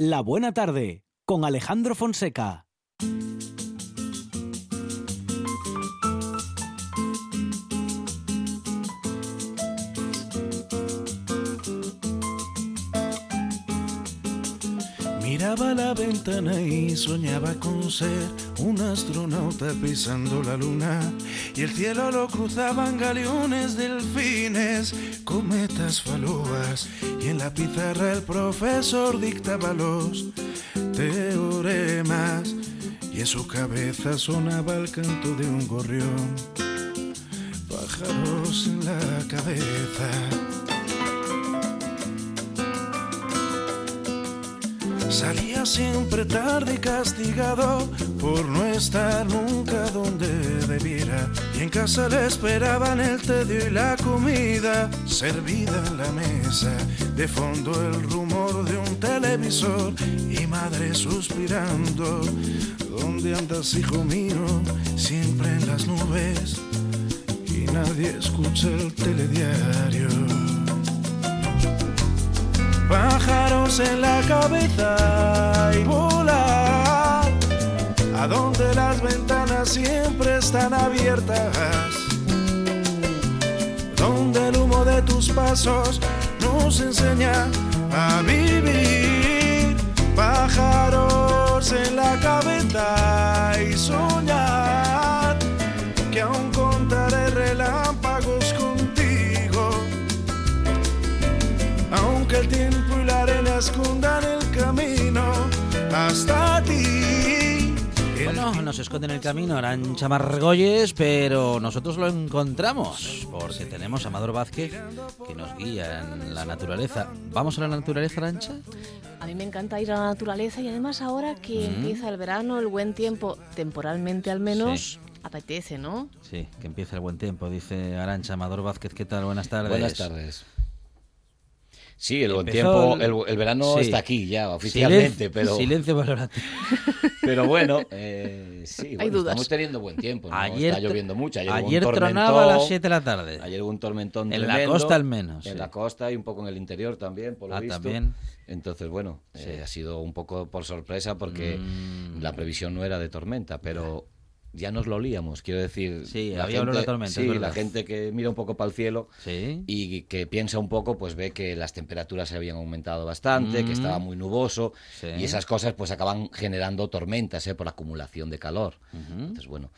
La Buena Tarde con Alejandro Fonseca. Miraba la ventana y soñaba con ser un astronauta pisando la luna y el cielo lo cruzaban galeones, delfines, cometas, falúas. Y en la pizarra el profesor dictaba los teoremas. Y en su cabeza sonaba el canto de un gorrión, pájaros en la cabeza. Salía siempre tarde y castigado por no estar nunca donde debiera. Y en casa le esperaban el tedio y la comida servida en la mesa. De fondo el rumor de un televisor y madre suspirando. ¿Dónde andas, hijo mío? Siempre en las nubes y nadie escucha el telediario pájaros en la cabeza y volar. A donde las ventanas siempre están abiertas, donde el humo de tus pasos nos enseña a vivir, pájaros en la cabeza y soñar arena escondan el camino hasta ti. Bueno, nos esconden el camino Arancha Margolles, pero nosotros lo encontramos porque tenemos a Amador Vázquez que nos guía en la naturaleza. ¿Vamos a la naturaleza, Arancha? A mí me encanta ir a la naturaleza y además ahora que empieza el verano, el buen tiempo, temporalmente al menos, apetece, ¿no? Sí, que empieza el buen tiempo, dice Arancha Amador Vázquez. ¿Qué tal? Buenas tardes. Buenas tardes. Sí, el buen tiempo, el, el verano sí. está aquí ya oficialmente, Silencio- pero, Silencio valorativo. pero bueno, eh, sí, bueno, dudas. estamos teniendo buen tiempo. ¿no? Ayer, está lloviendo mucho. Ayer, hubo un ayer tormentón, tronaba a las 7 de la tarde. Ayer hubo un tormentón En la costa al menos, En sí. la costa y un poco en el interior también, por lo Ah, visto. también. Entonces, bueno, Sí. eh, ha sido un poco por sorpresa porque Mm. la previsión no era de tormenta, pero ya nos lo olíamos, quiero decir. Sí, la había olor a tormenta, Sí, la gente que mira un poco para el cielo Sí. y que piensa un poco, pues ve que las temperaturas se habían aumentado bastante, que Mm. estaba muy nuboso Sí. y esas cosas pues acaban generando tormentas ¿eh? por acumulación de calor. Entonces, bueno,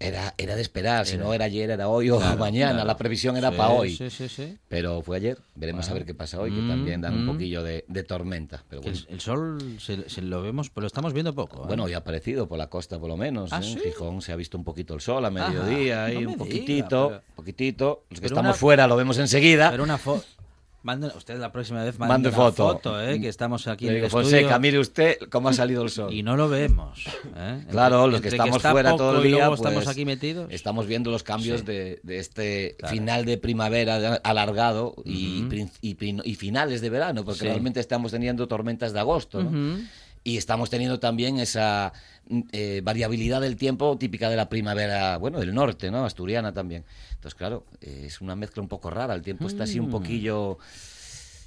era, era de esperar, si no era ayer, era hoy o Claro, mañana, claro. la previsión era Sí, para hoy. Sí, sí, sí. Pero fue ayer, veremos Bueno. a ver qué pasa hoy, que Mm, también dan un mm. poquillo de, de tormenta. Pero Que bueno, el, el sol se, se lo vemos, pero lo estamos viendo poco. ¿eh? bueno, ya ha aparecido por la costa por lo menos. ¿Ah, ¿eh? En Gijón se ha visto un poquito el sol a mediodía, Ajá, no un me poquitito, diga, pero- poquitito. Los que estamos una- fuera lo vemos enseguida. Pero una foto. Mande, usted la próxima vez mande, Mande una foto. ¿eh? que estamos aquí Le en digo, el Fonseca, estudio mire usted cómo ha salido el sol. y no lo vemos. ¿eh? Claro, Entre- los que estamos fuera todo el día, luego estamos pues, aquí metidos. Estamos viendo los cambios Sí. de, de este Claro. final de primavera alargado y, finales de verano, porque Sí. realmente estamos teniendo tormentas de agosto, ¿no? Y estamos teniendo también esa mm, eh, variabilidad del tiempo típica de la primavera, bueno, del norte, ¿no? Asturiana también. Entonces, claro, eh, es una mezcla un poco rara. El tiempo está así un Mm. poquillo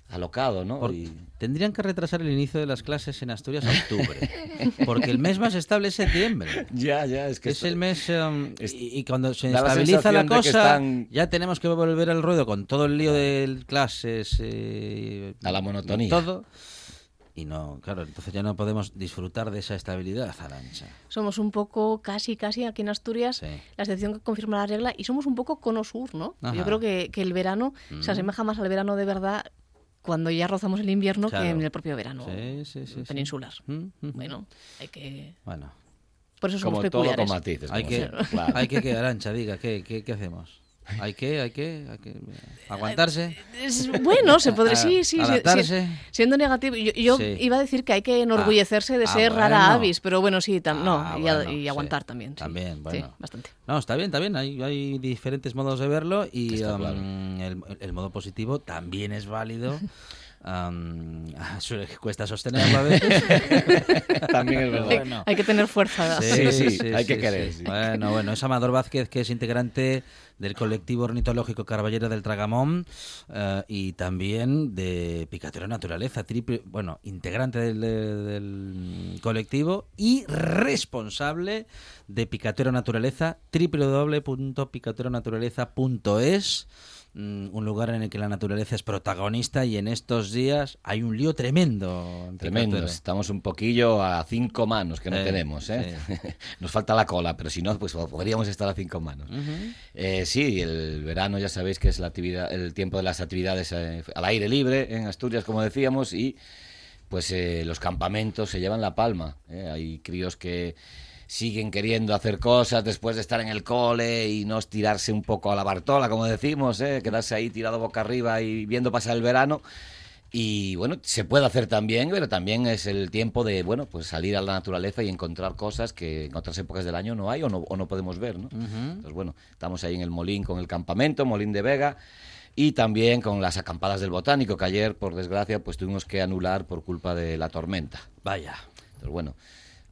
alocado, ¿no? Por- Y- Tendrían que retrasar el inicio de las clases en Asturias a octubre, porque el mes más estable es septiembre. Ya, ya, es que es esto- el mes um, es- y, y cuando se la estabiliza la cosa están- ya tenemos que volver al ruedo con todo el lío de clases eh, A la monotonía. todo y no claro entonces ya no podemos disfrutar de esa estabilidad Arancha Somos un poco, casi, casi aquí en Asturias, Sí. la excepción que confirma la regla, y somos un poco cono sur, ¿no? Ajá. Yo creo que, que el verano se Mm. asemeja más al verano de verdad cuando ya rozamos el invierno Claro. que en el propio verano sí, sí, peninsular. Mm, mm. Bueno, hay que... bueno Por eso somos como todo peculiares. con matices. hay que claro. hay que que Arancha diga qué, qué, qué hacemos hay que hay que, hay que aguantarse Es- bueno, se podría, sí, sí, sí, adaptarse. sí, siendo negativo. Yo, yo Sí. iba a decir que hay que enorgullecerse de Ah, ser ah, rara bueno. avis, pero bueno, sí, tam- no, Ah, y, a- bueno, y sí. aguantar también. sí. También, Sí, bueno. bastante. No, está bien, está bien. Hay, hay diferentes modos de verlo y um, claro. el, el modo positivo también es válido suele- cuesta sostenerlo a veces. También es verdad. Bueno. Hay que tener fuerza. Sí, sí, hay que querer, sí. Bueno, bueno, es Amador Vázquez, que es integrante del colectivo ornitológico Carballera del Tragamón eh, y también de Picatero Naturaleza, triple, bueno, integrante del, colectivo y responsable de Picatero Naturaleza, www.picateronaturaleza.es un lugar en el que la naturaleza es protagonista y en estos días hay un lío tremendo. en Tremendo, estamos un poquillo a cinco manos que no tenemos, ¿eh? Nos falta la cola, pero si no, pues podríamos estar a cinco manos. Eh, sí, el verano ya sabéis que es la actividad, el tiempo de las actividades eh, al aire libre en Asturias, como decíamos, y pues los campamentos se llevan la palma. Hay críos que siguen queriendo hacer cosas después de estar en el cole y no estirarse un poco a la bartola, como decimos, ¿eh? quedarse ahí tirado boca arriba y viendo pasar el verano. Y bueno, se puede hacer también, pero también es el tiempo de, bueno, pues salir a la naturaleza y encontrar cosas que en otras épocas del año no hay o no, o no podemos ver, ¿no? Entonces, bueno, estamos ahí en el Molín con el campamento, Molín de Vega, y también con las acampadas del Botánico, que ayer, por desgracia, pues tuvimos que anular por culpa de la tormenta. Vaya. Entonces, bueno,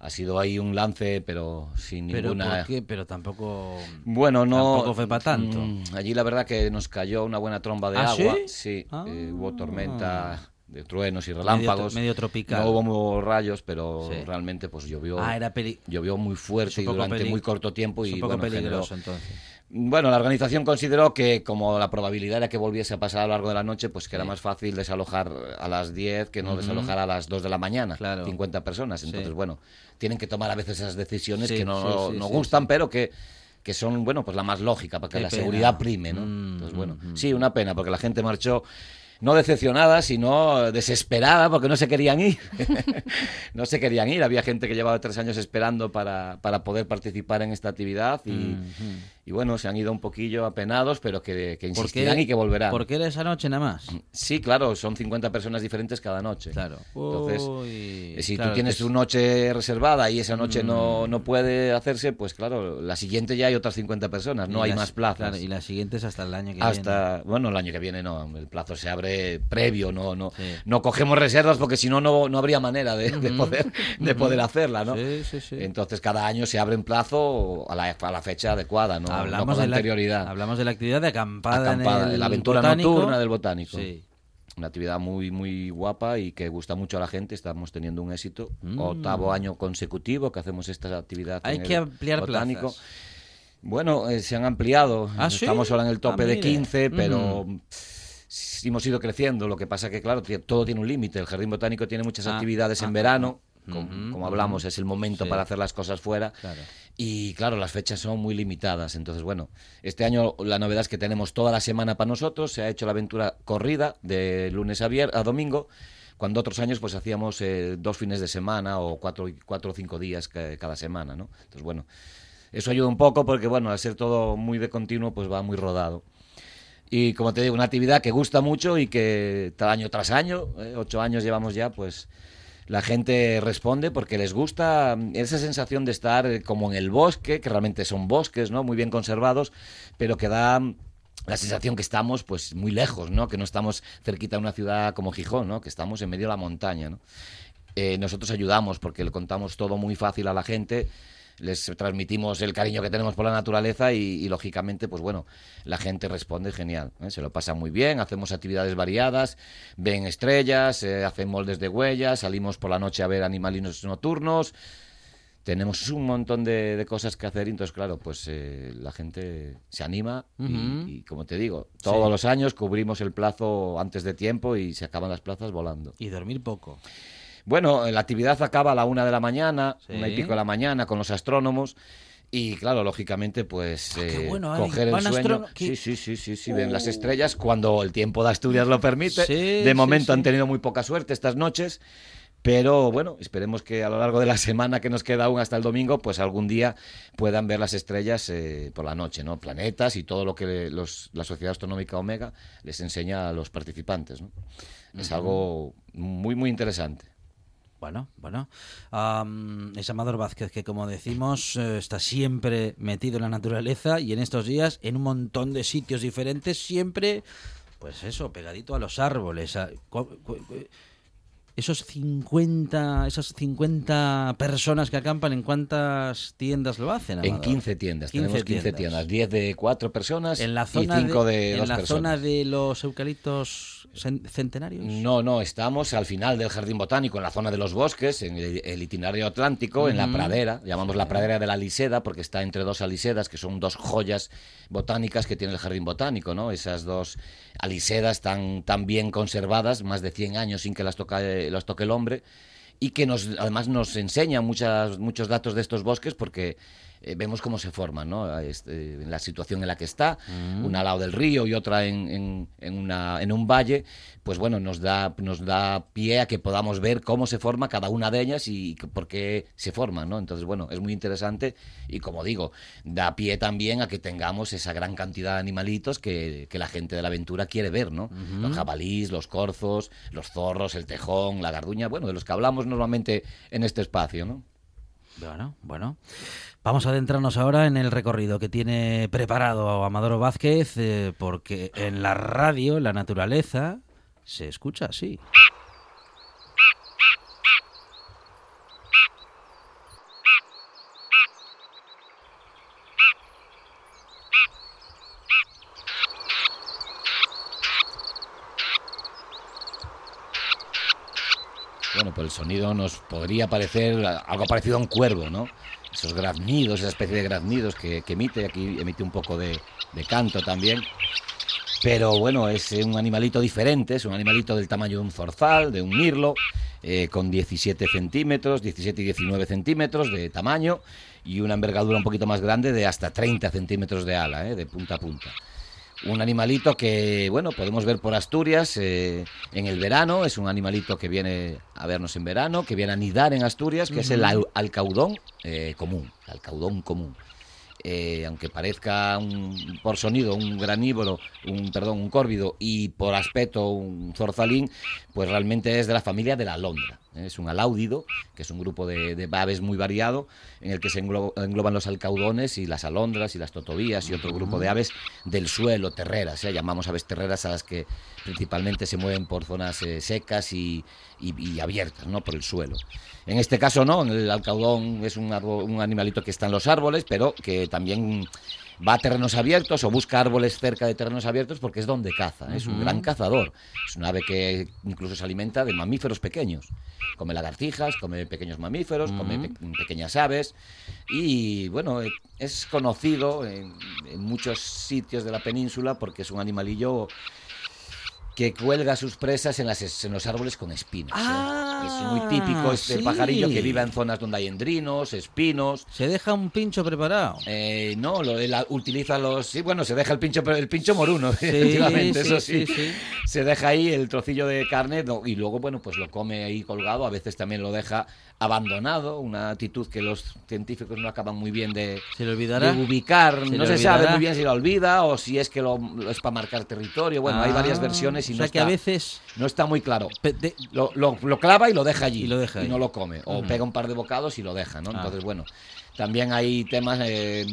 ha sido ahí un lance, pero sin Pero ninguna... ¿por qué? Pero tampoco... Bueno, no. Tampoco fue pa' tanto. Mm, Allí la verdad que nos cayó una buena tromba de ¿Ah, agua. sí? Ah. eh, hubo tormenta de truenos y relámpagos. medio tropical. No hubo rayos, pero Sí. realmente pues llovió. Ah, era peli- Llovió muy fuerte y durante peli- muy corto tiempo es y un poco bueno, generó- peligroso entonces. Bueno, la organización consideró que como la probabilidad era que volviese a pasar a lo largo de la noche, pues que era más fácil desalojar a las 10 que no desalojar a las 2 de la mañana, Claro. 50 personas. Entonces, Sí. bueno, tienen que tomar a veces esas decisiones Sí, que no, sí, no gustan, pero que, que son, bueno, pues la más lógica, para que la pena. seguridad prime, ¿no? Mm, Entonces, bueno, mm, mm. sí, una pena, porque la gente marchó no decepcionada, sino desesperada, porque no se querían ir. no se querían ir. Había gente que llevaba tres años esperando para, para poder participar en esta actividad y, y bueno, se han ido un poquillo apenados, pero que, que ¿Por insistirán y que volverán. ¿Por qué era esa noche nada más? Sí, claro, son 50 personas diferentes cada noche. Claro. Entonces, Uy, eh, si claro, tú tienes tu noche reservada y esa noche Mm. no, no puede hacerse, pues claro, la siguiente ya hay otras 50 personas, no y hay las- más plazas. claro, y las siguientes hasta el año que viene. Hasta, bueno, el año que viene no, el plazo se abre previo, no, no, Sí. no cogemos reservas porque si no, no no habría manera de, de poder, de poder hacerla, ¿no? Sí, sí, sí. Entonces cada año se abre en plazo a la, a la fecha adecuada, no, no hablamos, con de la, anterioridad. hablamos de la actividad de acampada, Acampada, en el la aventura botánico. nocturna del botánico. Sí. Una actividad muy, muy guapa y que gusta mucho a la gente. Estamos teniendo un éxito. Mm. Octavo año consecutivo que hacemos esta actividad. Hay en que el ampliar botánico. plazas. Bueno, eh, se han ampliado. ¿Ah, sí? Estamos ahora en el tope Ah, de mire. 15, pero Ujú. sí hemos ido creciendo. Lo que pasa que, claro, todo tiene un límite. El jardín botánico tiene muchas Ah, actividades ah, en verano. Ah, com- ujú, como hablamos, ujú. es el momento Sí. para hacer las cosas fuera. Claro. Y claro, las fechas son muy limitadas. Entonces, bueno, este año la novedad es que tenemos toda la semana para nosotros. Se ha hecho la aventura corrida de lunes a, vier a domingo, cuando otros años pues hacíamos eh, dos fines de semana o cuatro, cuatro o cinco días ca- cada semana, ¿no? Entonces, bueno, eso ayuda un poco porque, bueno, al ser todo muy de continuo, pues va muy rodado. Y como te digo, una actividad que gusta mucho y que año tras año, eh, ocho años llevamos ya, pues la gente responde porque les gusta mm, esa sensación de estar eh, como en el bosque, que realmente son bosques, ¿no? Muy bien conservados, pero que da mm, la sensación que estamos pues muy lejos, ¿no? Que no estamos cerquita de una ciudad como Gijón, ¿no? Que estamos en medio de la montaña. Eh, nosotros ayudamos porque le contamos todo muy fácil a la gente, les transmitimos el cariño que tenemos por la naturaleza y, y, lógicamente, pues bueno, la gente responde genial, ¿eh? se lo pasa muy bien, hacemos actividades variadas, ven estrellas, eh, hacen moldes de huellas, salimos por la noche a ver animalinos nocturnos, tenemos un montón de, de cosas que hacer y entonces, claro, pues eh, la gente se anima y, como te digo, todos Sí. los años cubrimos el plazo antes de tiempo y se acaban las plazas volando. Y dormir poco. Bueno, la actividad acaba a la una de la mañana, Sí. una y pico de la mañana, con los astrónomos. Y claro, lógicamente, pues Ah, eh, bueno, coger el sueño. Sí, sí, sí, sí, sí, ven las estrellas cuando el tiempo de Asturias lo permite. Sí, de momento sí. han tenido muy poca suerte estas noches. Pero bueno, esperemos que a lo largo de la semana que nos queda aún hasta el domingo, pues algún día puedan ver las estrellas eh, por la noche, ¿no? Planetas y todo lo que los- la Sociedad Astronómica Omega les enseña a los participantes, ¿no? Es algo muy, muy interesante. Bueno, bueno. Am, es Amador Vázquez que, como decimos, eh, está siempre metido en la naturaleza y en estos días en un montón de sitios diferentes, siempre pues eso, pegadito a los árboles. a- esos 50, esas 50 personas que acampan, ¿en cuántas tiendas lo hacen? En Amador? 15 tiendas, tenemos 15 tiendas, 10 de 4 personas En la y zona, 5 de, de, en 2 la personas. zona de los eucaliptos cen- centenarios. No, no, estamos al final del jardín botánico, en la zona de los bosques, en el, el itinerario atlántico, en la pradera, llamamos la pradera de la Liseda, porque está entre dos alisedas, que son dos joyas botánicas que tiene el jardín botánico, ¿no? Esas dos alisedas tan, tan bien conservadas, más de 100 años sin que las, toca, las toque el hombre, y que nos, además nos enseña muchas, muchos datos de estos bosques, porque eh, vemos cómo se forman, ¿no? Este, en la situación en la que está, una al lado del río y otra en, en- en una, en un valle, pues bueno, nos da, nos da pie a que podamos ver cómo se forma cada una de ellas y por qué se forman, ¿no? Entonces, bueno, es muy interesante y como digo, da pie también a que tengamos esa gran cantidad de animalitos que, que la gente de la aventura quiere ver, ¿no? Los jabalís, los corzos, los zorros, el tejón, la garduña, bueno, de los que hablamos normalmente en este espacio, ¿no? Bueno, bueno. Vamos a adentrarnos ahora en el recorrido que tiene preparado Amadoro Vázquez, eh, porque en la radio, la naturaleza, se escucha así. El sonido nos podría parecer algo parecido a un cuervo, ¿no? Esos graznidos, esa especie de graznidos que, emite, aquí emite un poco de, de canto también. Pero bueno, es un animalito diferente, es un animalito del tamaño de un zorzal, de un mirlo, eh, con 17 centímetros, 17 y 19 centímetros de tamaño y una envergadura un poquito más grande de hasta 30 centímetros de ala, eh, de punta a punta. Un animalito que, bueno, podemos ver por Asturias eh, en el verano. Es un animalito que viene a vernos en verano, que viene a nidar en Asturias, que es el al- alcaudón eh, común. Alcaudón común. Eh, aunque parezca un- por sonido un granívorro, un perdón, un córvido y por aspecto un zorzalín, pues realmente es de la familia de la alondra. Es un aláudido, que es un grupo de, de aves muy variado, en el que se englo- engloban los alcaudones y las alondras y las totobías y otro grupo de aves del suelo, terreras. ¿eh? Llamamos aves terreras a las que principalmente se mueven por zonas eh, secas y, y- y abiertas, ¿no? por el suelo. En este caso no, el alcaudón es un, árbol- un animalito que está en los árboles, pero que también va a terrenos abiertos o busca árboles cerca de terrenos abiertos porque es donde caza. Es un gran cazador. Es un ave que incluso se alimenta de mamíferos pequeños. Come lagartijas, come pequeños mamíferos, come pe- pequeñas aves. Y bueno, eh, es conocido en, en muchos sitios de la península porque es un animalillo que cuelga sus presas en, las, en los árboles con espinas. ¿eh? Ah, es muy típico este sí. pajarillo que vive en zonas donde hay endrinos, espinos. Se deja un pincho preparado. Eh, no, lo, utiliza los. Sí, bueno, se deja el pincho, el pincho moruno, Sí, efectivamente, eso sí. Se deja ahí el trocillo de carne no, y luego, bueno, pues lo come ahí colgado. A veces también lo deja abandonado, una actitud que los científicos no acaban muy bien de, ¿Se le olvidará? de ubicar. ¿Se no se sabe muy bien si lo olvida o si es que lo, es para marcar territorio. Bueno, hay varias Ah, versiones y o no, sea que está, a veces no está muy claro. de- Lo, lo- lo clava y lo deja allí. Y lo deja ahí. no lo come. O pega un par de bocados y lo deja, ¿no? Ah. Entonces, bueno, también hay temas. eh,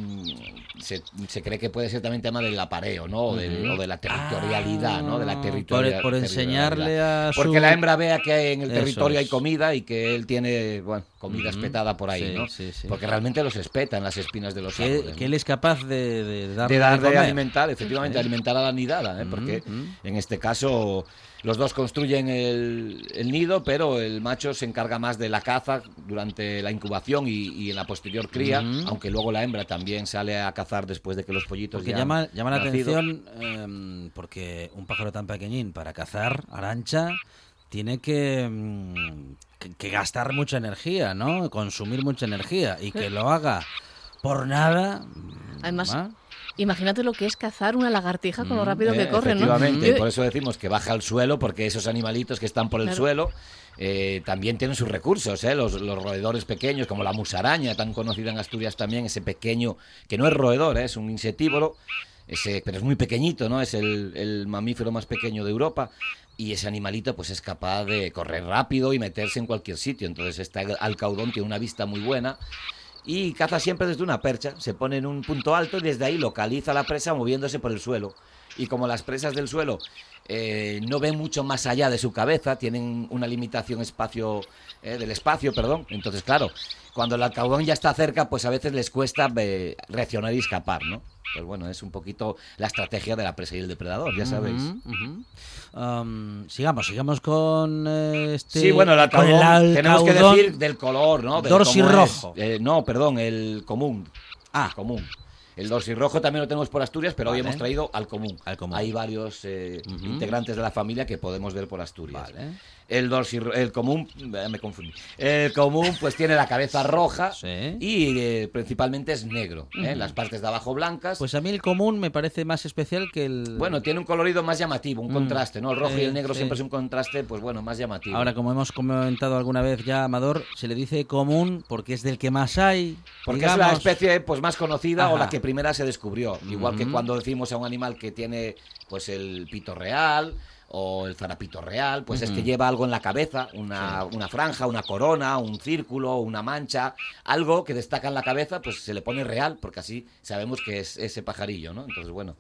se, se cree que puede ser también tema del apareo, ¿no? O, de, Ujú. o de la territorialidad, ¿no? De la Ah, territorialidad. por- por enseñarle a su- Porque la hembra vea que en el Eso territorio hay comida y que él tiene, bueno, comida espetada por ahí, Sí, ¿no? sí, sí. Porque realmente los espetan las espinas de los que, árboles. que él es capaz de, de darle de dar de comer. alimentar, efectivamente, alimentar a la nidada, ¿eh? porque Mm, mm. en este caso los dos construyen el, el nido, pero el macho se encarga más de la caza durante la incubación y, y en la posterior cría, Mm. aunque luego la hembra también sale a cazar después de que los pollitos Porque ya llama, han llama la nacido. atención em, porque un pájaro tan pequeñín para cazar arancha tiene que, que, que gastar mucha energía, ¿no? Consumir mucha energía y que lo haga por nada. Además. Imagínate lo que es cazar una lagartija con lo Mm, rápido Eh, que corre, ¿no? Efectivamente, Yo- por eso decimos que baja al suelo, porque esos animalitos que están por el Claro. suelo eh, también tienen sus recursos, ¿eh? los, los roedores pequeños, como la musaraña, tan conocida en Asturias también, ese pequeño, que no es roedor, ¿eh? es un insectívoro, ese, pero es muy pequeñito, ¿no? Es el, el mamífero más pequeño de Europa. Y ese animalito pues es capaz de correr rápido y meterse en cualquier sitio. Entonces este alcaudón tiene una vista muy buena y caza siempre desde una percha. Se pone en un punto alto y desde ahí localiza la presa moviéndose por el suelo. y como las presas del suelo eh, no ven mucho más allá de su cabeza, tienen una limitación espacio eh, del espacio, perdón. Entonces, claro, cuando el alcaudón ya está cerca, pues a veces les cuesta eh, reaccionar y escapar, ¿no? Pues bueno, es un poquito la estrategia de la presa y el depredador, ya sabéis. Um, sigamos, sigamos con eh, este. Sí, bueno, el alcaudón, tenemos que decir del color, ¿no? Del Dorsi rojo. Eh, no, perdón, el común. Ah. común. El rojo también lo tenemos por Asturias, pero hoy hemos traído al común. Al común. Hay varios eh, integrantes de la familia que podemos ver por Asturias. Vale. El dorsirro- el común, eh, me confundí. El común pues tiene la cabeza roja Sí. y eh, principalmente es negro. ¿eh? Las partes de abajo blancas. Pues a mí el común me parece más especial que el. bueno, tiene un colorido más llamativo, un Mm. contraste, ¿no? El rojo y el negro sí. siempre es un contraste, pues bueno, más llamativo. Ahora, como hemos comentado alguna vez ya, Amador, se le dice común porque es del que más hay. Porque es la especie pues más conocida o la que primera se descubrió. Igual que cuando decimos a un animal que tiene pues el pito real o el zarapito real, pues es que lleva algo en la cabeza, una, una franja, una corona, un círculo, una mancha, algo que destaca en la cabeza, pues se le pone real, porque así sabemos que es ese pajarillo, ¿no? Entonces, bueno,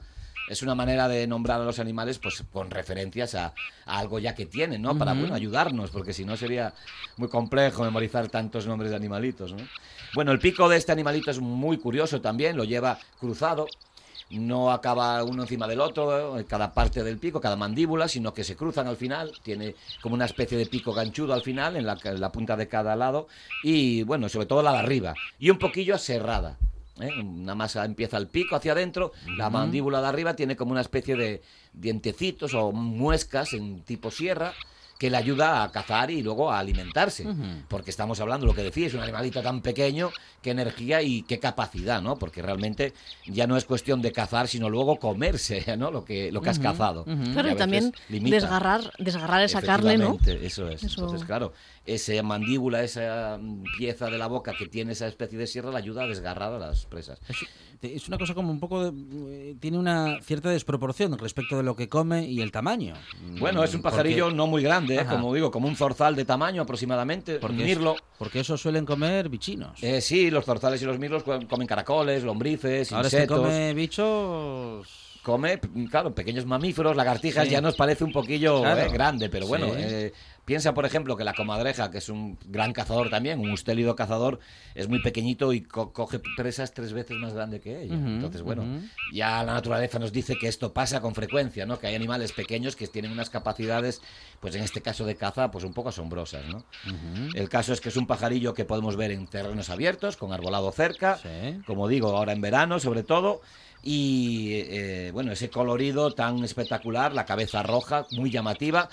es una manera de nombrar a los animales pues con referencias a, a algo ya que tienen, ¿no? Para, bueno, ayudarnos, porque si no sería muy complejo memorizar tantos nombres de animalitos, ¿no? Bueno, el pico de este animalito es muy curioso también, lo lleva cruzado, no acaba uno encima del otro, eh, cada parte del pico, cada mandíbula, sino que se cruzan al final, tiene como una especie de pico ganchudo al final, en la, en la punta de cada lado, y bueno, sobre todo la de arriba, y un poquillo aserrada. ¿eh? Nada más empieza el pico hacia adentro, la mandíbula de arriba tiene como una especie de dientecitos o muescas en tipo sierra que le ayuda a cazar y luego a alimentarse. Porque estamos hablando, lo que decía, es un animalito tan pequeño, qué energía y qué capacidad, ¿no? Porque realmente ya no es cuestión de cazar, sino luego comerse, ¿no? Lo que, lo que has cazado. Claro, y también limita. desgarrar, desgarrar esa carne, ¿no? Eso es. Eso- Entonces, claro, esa mandíbula, esa mm, pieza de la boca que tiene esa especie de sierra, le ayuda a desgarrar a las presas. Es, una cosa como un poco. de- eh, tiene una cierta desproporción respecto de lo que come y el tamaño. Bueno, es un Porque- pajarillo no muy grande, ¿eh? Ajá. como digo, como un zorzal de tamaño aproximadamente, Porque, es- mirlo. porque eso suelen comer bichinos. Eh, sí, los zorzales y los mirlos co- comen caracoles, lombrices, Ahora insectos. come bichos. Come, p- claro, pequeños mamíferos, lagartijas, Sí. ya nos parece un poquillo Claro. eh, grande, pero bueno, Sí. eh, piensa por ejemplo que la comadreja, que es un gran cazador también, un ustélido cazador, es muy pequeñito y co- coge presas tres veces más grande que ella. Entonces, bueno, ya la naturaleza nos dice que esto pasa con frecuencia, ¿no? Que hay animales pequeños que tienen unas capacidades, pues en este caso de caza, pues un poco asombrosas, ¿no? El caso es que es un pajarillo que podemos ver en terrenos abiertos, con arbolado cerca, Sí. como digo, ahora en verano sobre todo. Y eh, bueno, ese colorido tan espectacular, la cabeza roja, muy llamativa.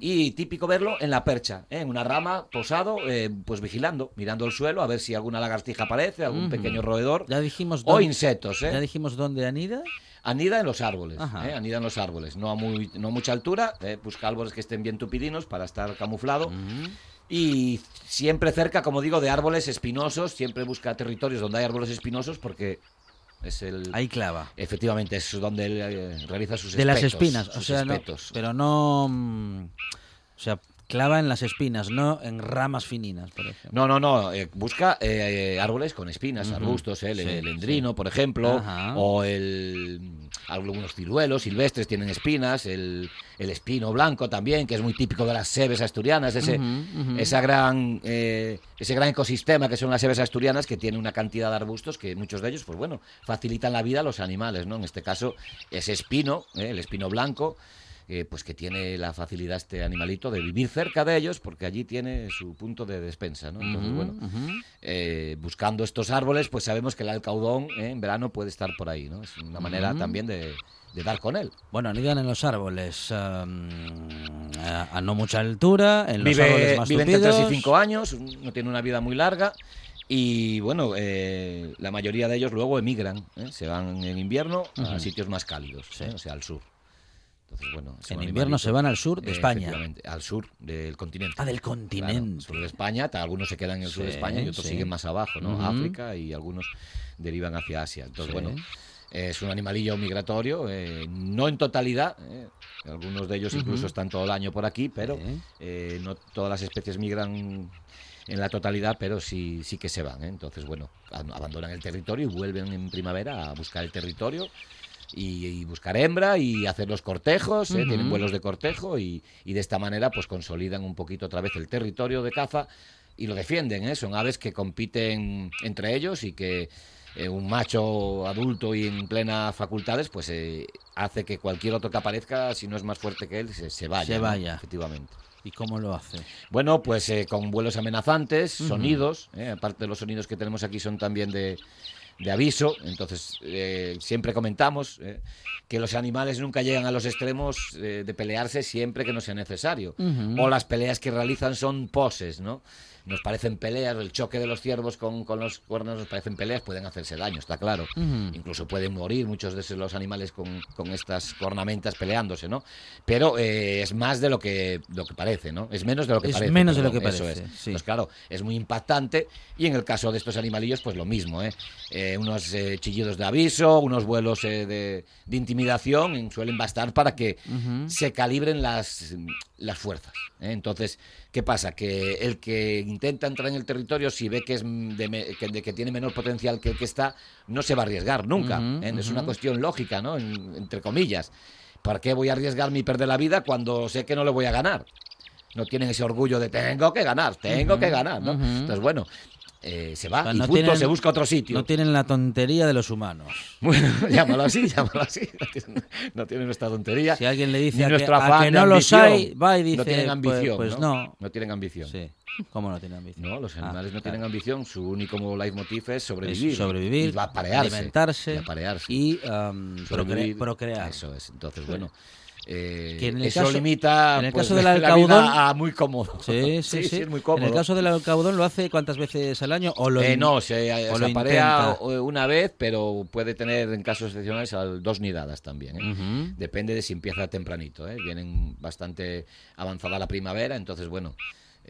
Y típico verlo en la percha, ¿eh? en una rama, posado, eh, pues vigilando, mirando el suelo a ver si alguna lagartija aparece, algún pequeño roedor. Ya dijimos O dónde- insectos, ¿eh? Ya dijimos dónde anida. Anida en los árboles, anida en los árboles, no a, muy, no a mucha altura, busca árboles que estén bien tupidinos para estar camuflado. Y siempre cerca, como digo, de árboles espinosos, siempre busca territorios donde hay árboles espinosos porque es el... Ahí clava. Efectivamente, es donde él eh, realiza sus De las espinas. O sea, no, pero no. mm, O sea, clava en las espinas, no en ramas fininas, por ejemplo. No, no, no. eh, busca eh, árboles con espinas, arbustos, eh, el, Sí, el endrino, por ejemplo, Ajá. o el algunos ciruelos silvestres tienen espinas, el, el espino blanco también, que es muy típico de las sebes asturianas, ese, esa gran, eh, ese gran ecosistema que son las sebes asturianas, que tiene una cantidad de arbustos que muchos de ellos, pues bueno, facilitan la vida a los animales, ¿no? En este caso, ese espino, eh, el espino blanco, eh, pues que tiene la facilidad este animalito de vivir cerca de ellos porque allí tiene su punto de despensa, ¿no? Entonces, bueno, eh, buscando estos árboles, pues sabemos que el alcaudón eh, en verano puede estar por ahí, ¿no? Es una manera también de, de dar con él. Bueno, anidan en los árboles am, a, a no mucha altura, en los árboles Vive, más vive entre 3 y tupidos. 5 años, no tiene una vida muy larga. Y bueno, eh, la mayoría de ellos luego emigran, ¿eh? se van en invierno a sitios más cálidos, ¿eh? o sea, al sur. Entonces, bueno, En invierno se van al sur de Eh, España. al sur del continente. Ah, del Claro, continente. sur de España, algunos se quedan en el sur de España y otros sí. siguen más abajo, ¿no? África y algunos derivan hacia Asia. Entonces, Sí. bueno, es un animalillo migratorio, eh, no en totalidad, eh, algunos de ellos incluso están todo el año por aquí, pero eh, no todas las especies migran en la totalidad, pero sí, sí que se van. ¿eh? Entonces, bueno, ab- abandonan el territorio y vuelven en primavera a buscar el territorio y, buscar hembra y hacer los cortejos, ¿eh? tienen vuelos de cortejo y, y de esta manera pues consolidan un poquito otra vez el territorio de caza y lo defienden, ¿eh? son aves que compiten entre ellos y que eh, un macho adulto y en plenas facultades pues eh, hace que cualquier otro que aparezca, si no es más fuerte que él, se, se vaya. Se ¿no? vaya. Efectivamente. ¿Y cómo lo hace? Bueno, pues eh, con vuelos amenazantes, Ujú. sonidos, eh, aparte de los sonidos que tenemos aquí son también de, de aviso, entonces eh, siempre comentamos eh, que los animales nunca llegan a los extremos eh, de pelearse siempre que no sea necesario. O las peleas que realizan son poses, ¿no? Nos parecen peleas, el choque de los ciervos con, con los cuernos nos parecen peleas, pueden hacerse daño, está claro. Incluso pueden morir muchos de los animales con, con estas cornamentas peleándose, ¿no? Pero eh, es más de lo que, lo que parece, ¿no? Es menos de lo que Es parece. menos de lo que eso parece, es. sí. Pues claro, es muy impactante y en el caso de estos animalillos, pues lo mismo, ¿eh? Eh, unos eh, chillidos de aviso, unos vuelos de, de intimidación suelen bastar para que se calibren las, las fuerzas. Entonces, ¿qué pasa? Que el que intenta entrar en el territorio, si ve que, es de me- que, de que tiene menor potencial que el que está, no se va a arriesgar nunca. ¿eh? Es una cuestión lógica, ¿no? En- entre comillas. ¿Para qué voy a arriesgarme y perder la vida cuando sé que no le voy a ganar? No tienen ese orgullo de tengo que ganar, tengo que ganar, ¿no? Entonces, bueno, eh, se va O sea, y no punto, tienen- se busca otro sitio. No tienen la tontería de los humanos. Bueno, llámalo así, llámalo así. No tienen, no tienen nuestra tontería. Si alguien le dice a que, a que no los hay, va y dice, no tienen pues- ambición, pues, ¿no? no. No tienen ambición. Sí. ¿Cómo no tienen ambición? No, los Ah, animales no claro. tienen ambición, su único leitmotiv es Es sobrevivir. sobrevivir, y va a parearse, alimentarse y aparearse. y am, procre- Sobrevivir, procrear. Eso es. Entonces, bueno, eh, Que en el eso caso- limita en el pues, caso del alcaudón- vida a muy cómodo. Sí, sí, sí. es muy cómodo. En el caso del alcaudón, ¿lo hace cuántas veces al año? ¿O lo Eh, no, se, o se lo aparea intenta? una vez, pero puede tener en casos excepcionales al- dos nidadas también. ¿eh? Ujú. Depende de si empieza tempranito. ¿eh? Vienen bastante avanzada la primavera, entonces, bueno,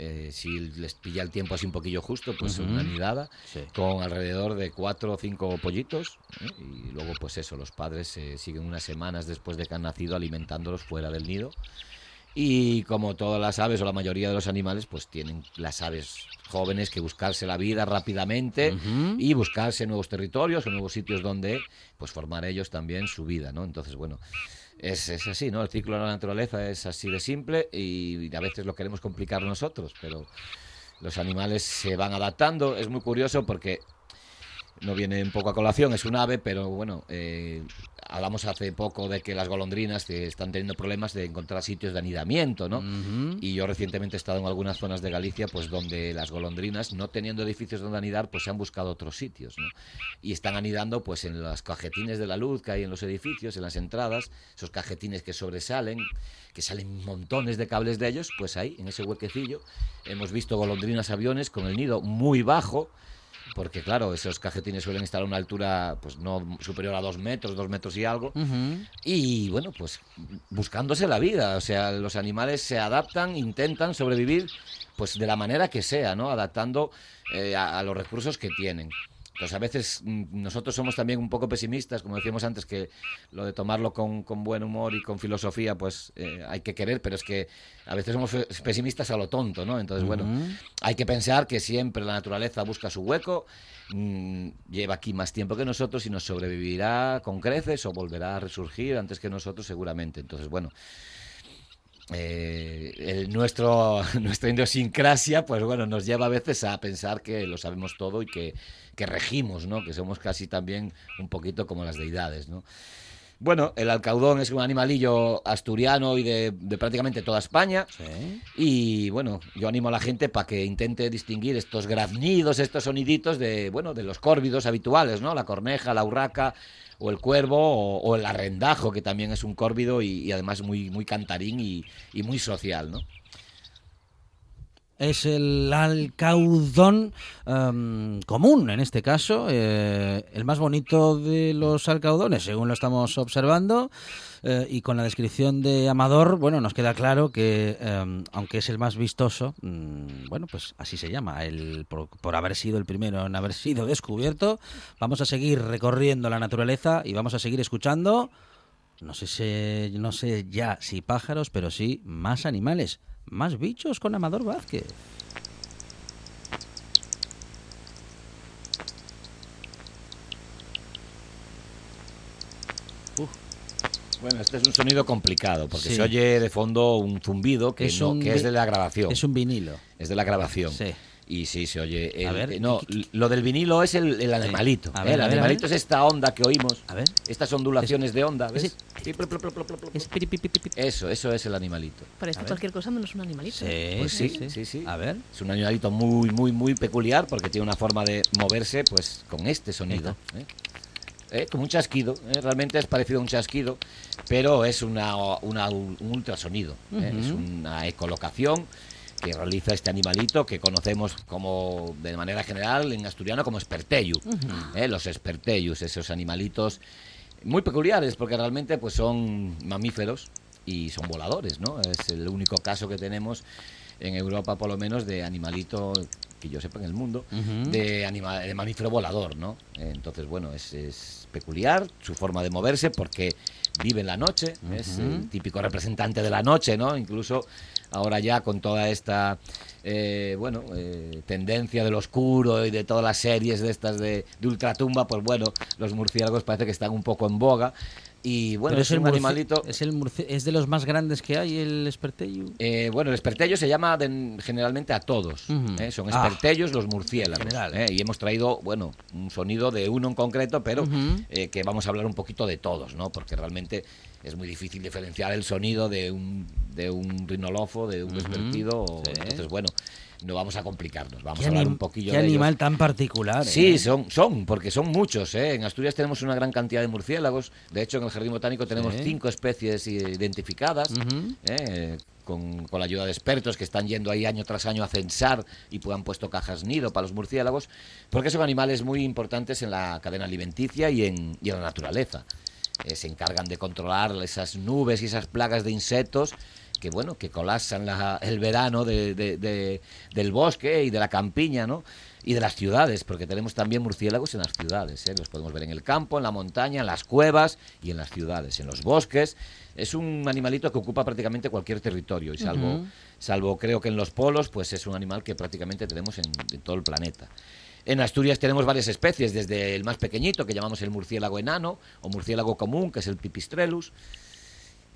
eh, si les pilla el tiempo así un poquillo justo, pues una nidada Sí. con alrededor de cuatro o cinco pollitos. ¿eh? Y luego, pues eso, los padres eh, siguen unas semanas después de que han nacido alimentándolos fuera del nido. Y como todas las aves o la mayoría de los animales, pues tienen las aves jóvenes que buscarse la vida rápidamente y buscarse nuevos territorios o nuevos sitios donde pues formar ellos también su vida, ¿no? Entonces, bueno, es, es así, ¿no? El ciclo de la naturaleza es así de simple y a veces lo queremos complicar nosotros, pero los animales se van adaptando. Es muy curioso porque no viene un poco a colación, es un ave, pero bueno, eh, hablamos hace poco de que las golondrinas están teniendo problemas de encontrar sitios de anidamiento, ¿no? Ujú. Y yo recientemente he estado en algunas zonas de Galicia, pues donde las golondrinas, no teniendo edificios donde anidar, pues se han buscado otros sitios, ¿no? Y están anidando, pues en los cajetines de la luz que hay en los edificios, en las entradas, esos cajetines que sobresalen, que salen montones de cables de ellos, pues ahí, en ese huequecillo, hemos visto golondrinas aviones con el nido muy bajo, porque claro, esos cajetines suelen estar a una altura, pues no superior a dos metros, dos metros y algo, y bueno, pues buscándose la vida, o sea, los animales se adaptan, intentan sobrevivir pues de la manera que sea, ¿no? Adaptando eh, a, a los recursos que tienen. Entonces a veces mm, nosotros somos también un poco pesimistas, como decíamos antes, que lo de tomarlo con, con buen humor y con filosofía, pues eh, hay que querer, pero es que a veces somos pesimistas a lo tonto, ¿no? Entonces, bueno, hay que pensar que siempre la naturaleza busca su hueco, mm, lleva aquí más tiempo que nosotros y nos sobrevivirá con creces o volverá a resurgir antes que nosotros seguramente. Entonces, bueno, eh, el, nuestro, nuestra idiosincrasia, pues bueno, nos lleva a veces a pensar que lo sabemos todo y que, que regimos, ¿no? Que somos casi también un poquito como las deidades, ¿no? Bueno, el alcaudón es un animalillo asturiano y de, de prácticamente toda España. Sí. Y bueno, yo animo a la gente para que intente distinguir estos graznidos, estos soniditos de, bueno, de los córvidos habituales, ¿no? La corneja, la urraca o el cuervo o, el arrendajo, que también es un córvido y, y además muy, muy cantarín y, y muy social, ¿no? Es el alcaudón em, común, en este caso, eh, el más bonito de los alcaudones, según lo estamos observando. eh, y con la descripción de Amador, bueno, nos queda claro que, em, aunque es el más vistoso, mm, bueno, pues así se llama, el, por, por haber sido el primero en haber sido descubierto, vamos a seguir recorriendo la naturaleza y vamos a seguir escuchando, no sé, si- no sé ya si pájaros, pero sí más animales, más bichos con Amador Vázquez. Bueno, este es un sonido complicado porque Sí. se oye de fondo un zumbido que, Es no- un que es de la grabación. Es un vinilo. Es de la grabación. Sí. Y sí, se oye. el- A ver, no, ¿qué- lo del vinilo es el, el animalito. A ¿eh? ver, el a ver, a animalito ver. es esta onda que oímos. A ver. Estas ondulaciones de onda, ¿ves? Sí, plu, plu, plu. Es piri. Eso, eso es el animalito. Parece cualquier cosa menos un animalito. Sí, Pues sí, sí, sí, sí. A ver. Es un animalito muy, muy, muy peculiar porque tiene una forma de moverse pues con este sonido. ¿eh? ¿Eh? Como un chasquido, ¿eh? realmente es parecido a un chasquido, pero es una, una- un ultrasonido. ¿eh? Es una ecolocación que realiza este animalito que conocemos como de manera general en asturiano como esperteyu. ¿eh? Los esperteyus, esos animalitos muy peculiares porque realmente pues son mamíferos y son voladores, ¿no? Es el único caso que tenemos en Europa por lo menos de animalito que yo sepa en el mundo de, anima- de mamífero volador, ¿no? Entonces, bueno, es, es peculiar su forma de moverse porque vive en la noche, es el típico representante de la noche, ¿no? Incluso ahora ya con toda esta, eh, bueno, eh, tendencia del oscuro y de todas las series de estas de, de ultratumba, pues bueno, los murciélagos parece que están un poco en boga y bueno, Pero es, un animalito... Es, el es de los más grandes que hay, el espertello. Eh, bueno, el espertello se llama de- generalmente a todos. ¿eh? Son Ah. espertellos los murciélagos. General. ¿eh? Y hemos traído, bueno, un sonido de uno en concreto, pero eh, que vamos a hablar un poquito de todos, ¿no? Porque realmente es muy difícil diferenciar el sonido de un, de un rinolofo, de un vespertido. o- Sí. Entonces, bueno, no vamos a complicarnos. Vamos a hablar un poquillo qué de ellos. animal tan particular. Sí, ¿eh? son, son, porque son muchos. ¿eh? En Asturias tenemos una gran cantidad de murciélagos. De hecho, en el Jardín Botánico tenemos Sí. cinco especies identificadas. ¿eh? Con, con la ayuda de expertos que están yendo ahí año tras año a censar y pues han puesto cajas nido para los murciélagos, porque son animales muy importantes en la cadena alimenticia y en, y en la naturaleza. Eh, se encargan de controlar esas nubes y esas plagas de insectos que bueno que colapsan la- el verano de- de- de- del bosque y de la campiña no y de las ciudades porque tenemos también murciélagos en las ciudades ¿eh? los podemos ver en el campo en la montaña en las cuevas y en las ciudades en los bosques. Es un animalito que ocupa prácticamente cualquier territorio y salvo salvo creo que en los polos pues es un animal que prácticamente tenemos en, en todo el planeta. En Asturias tenemos varias especies, desde el más pequeñito, que llamamos el murciélago enano, o murciélago común, que es el pipistrellus,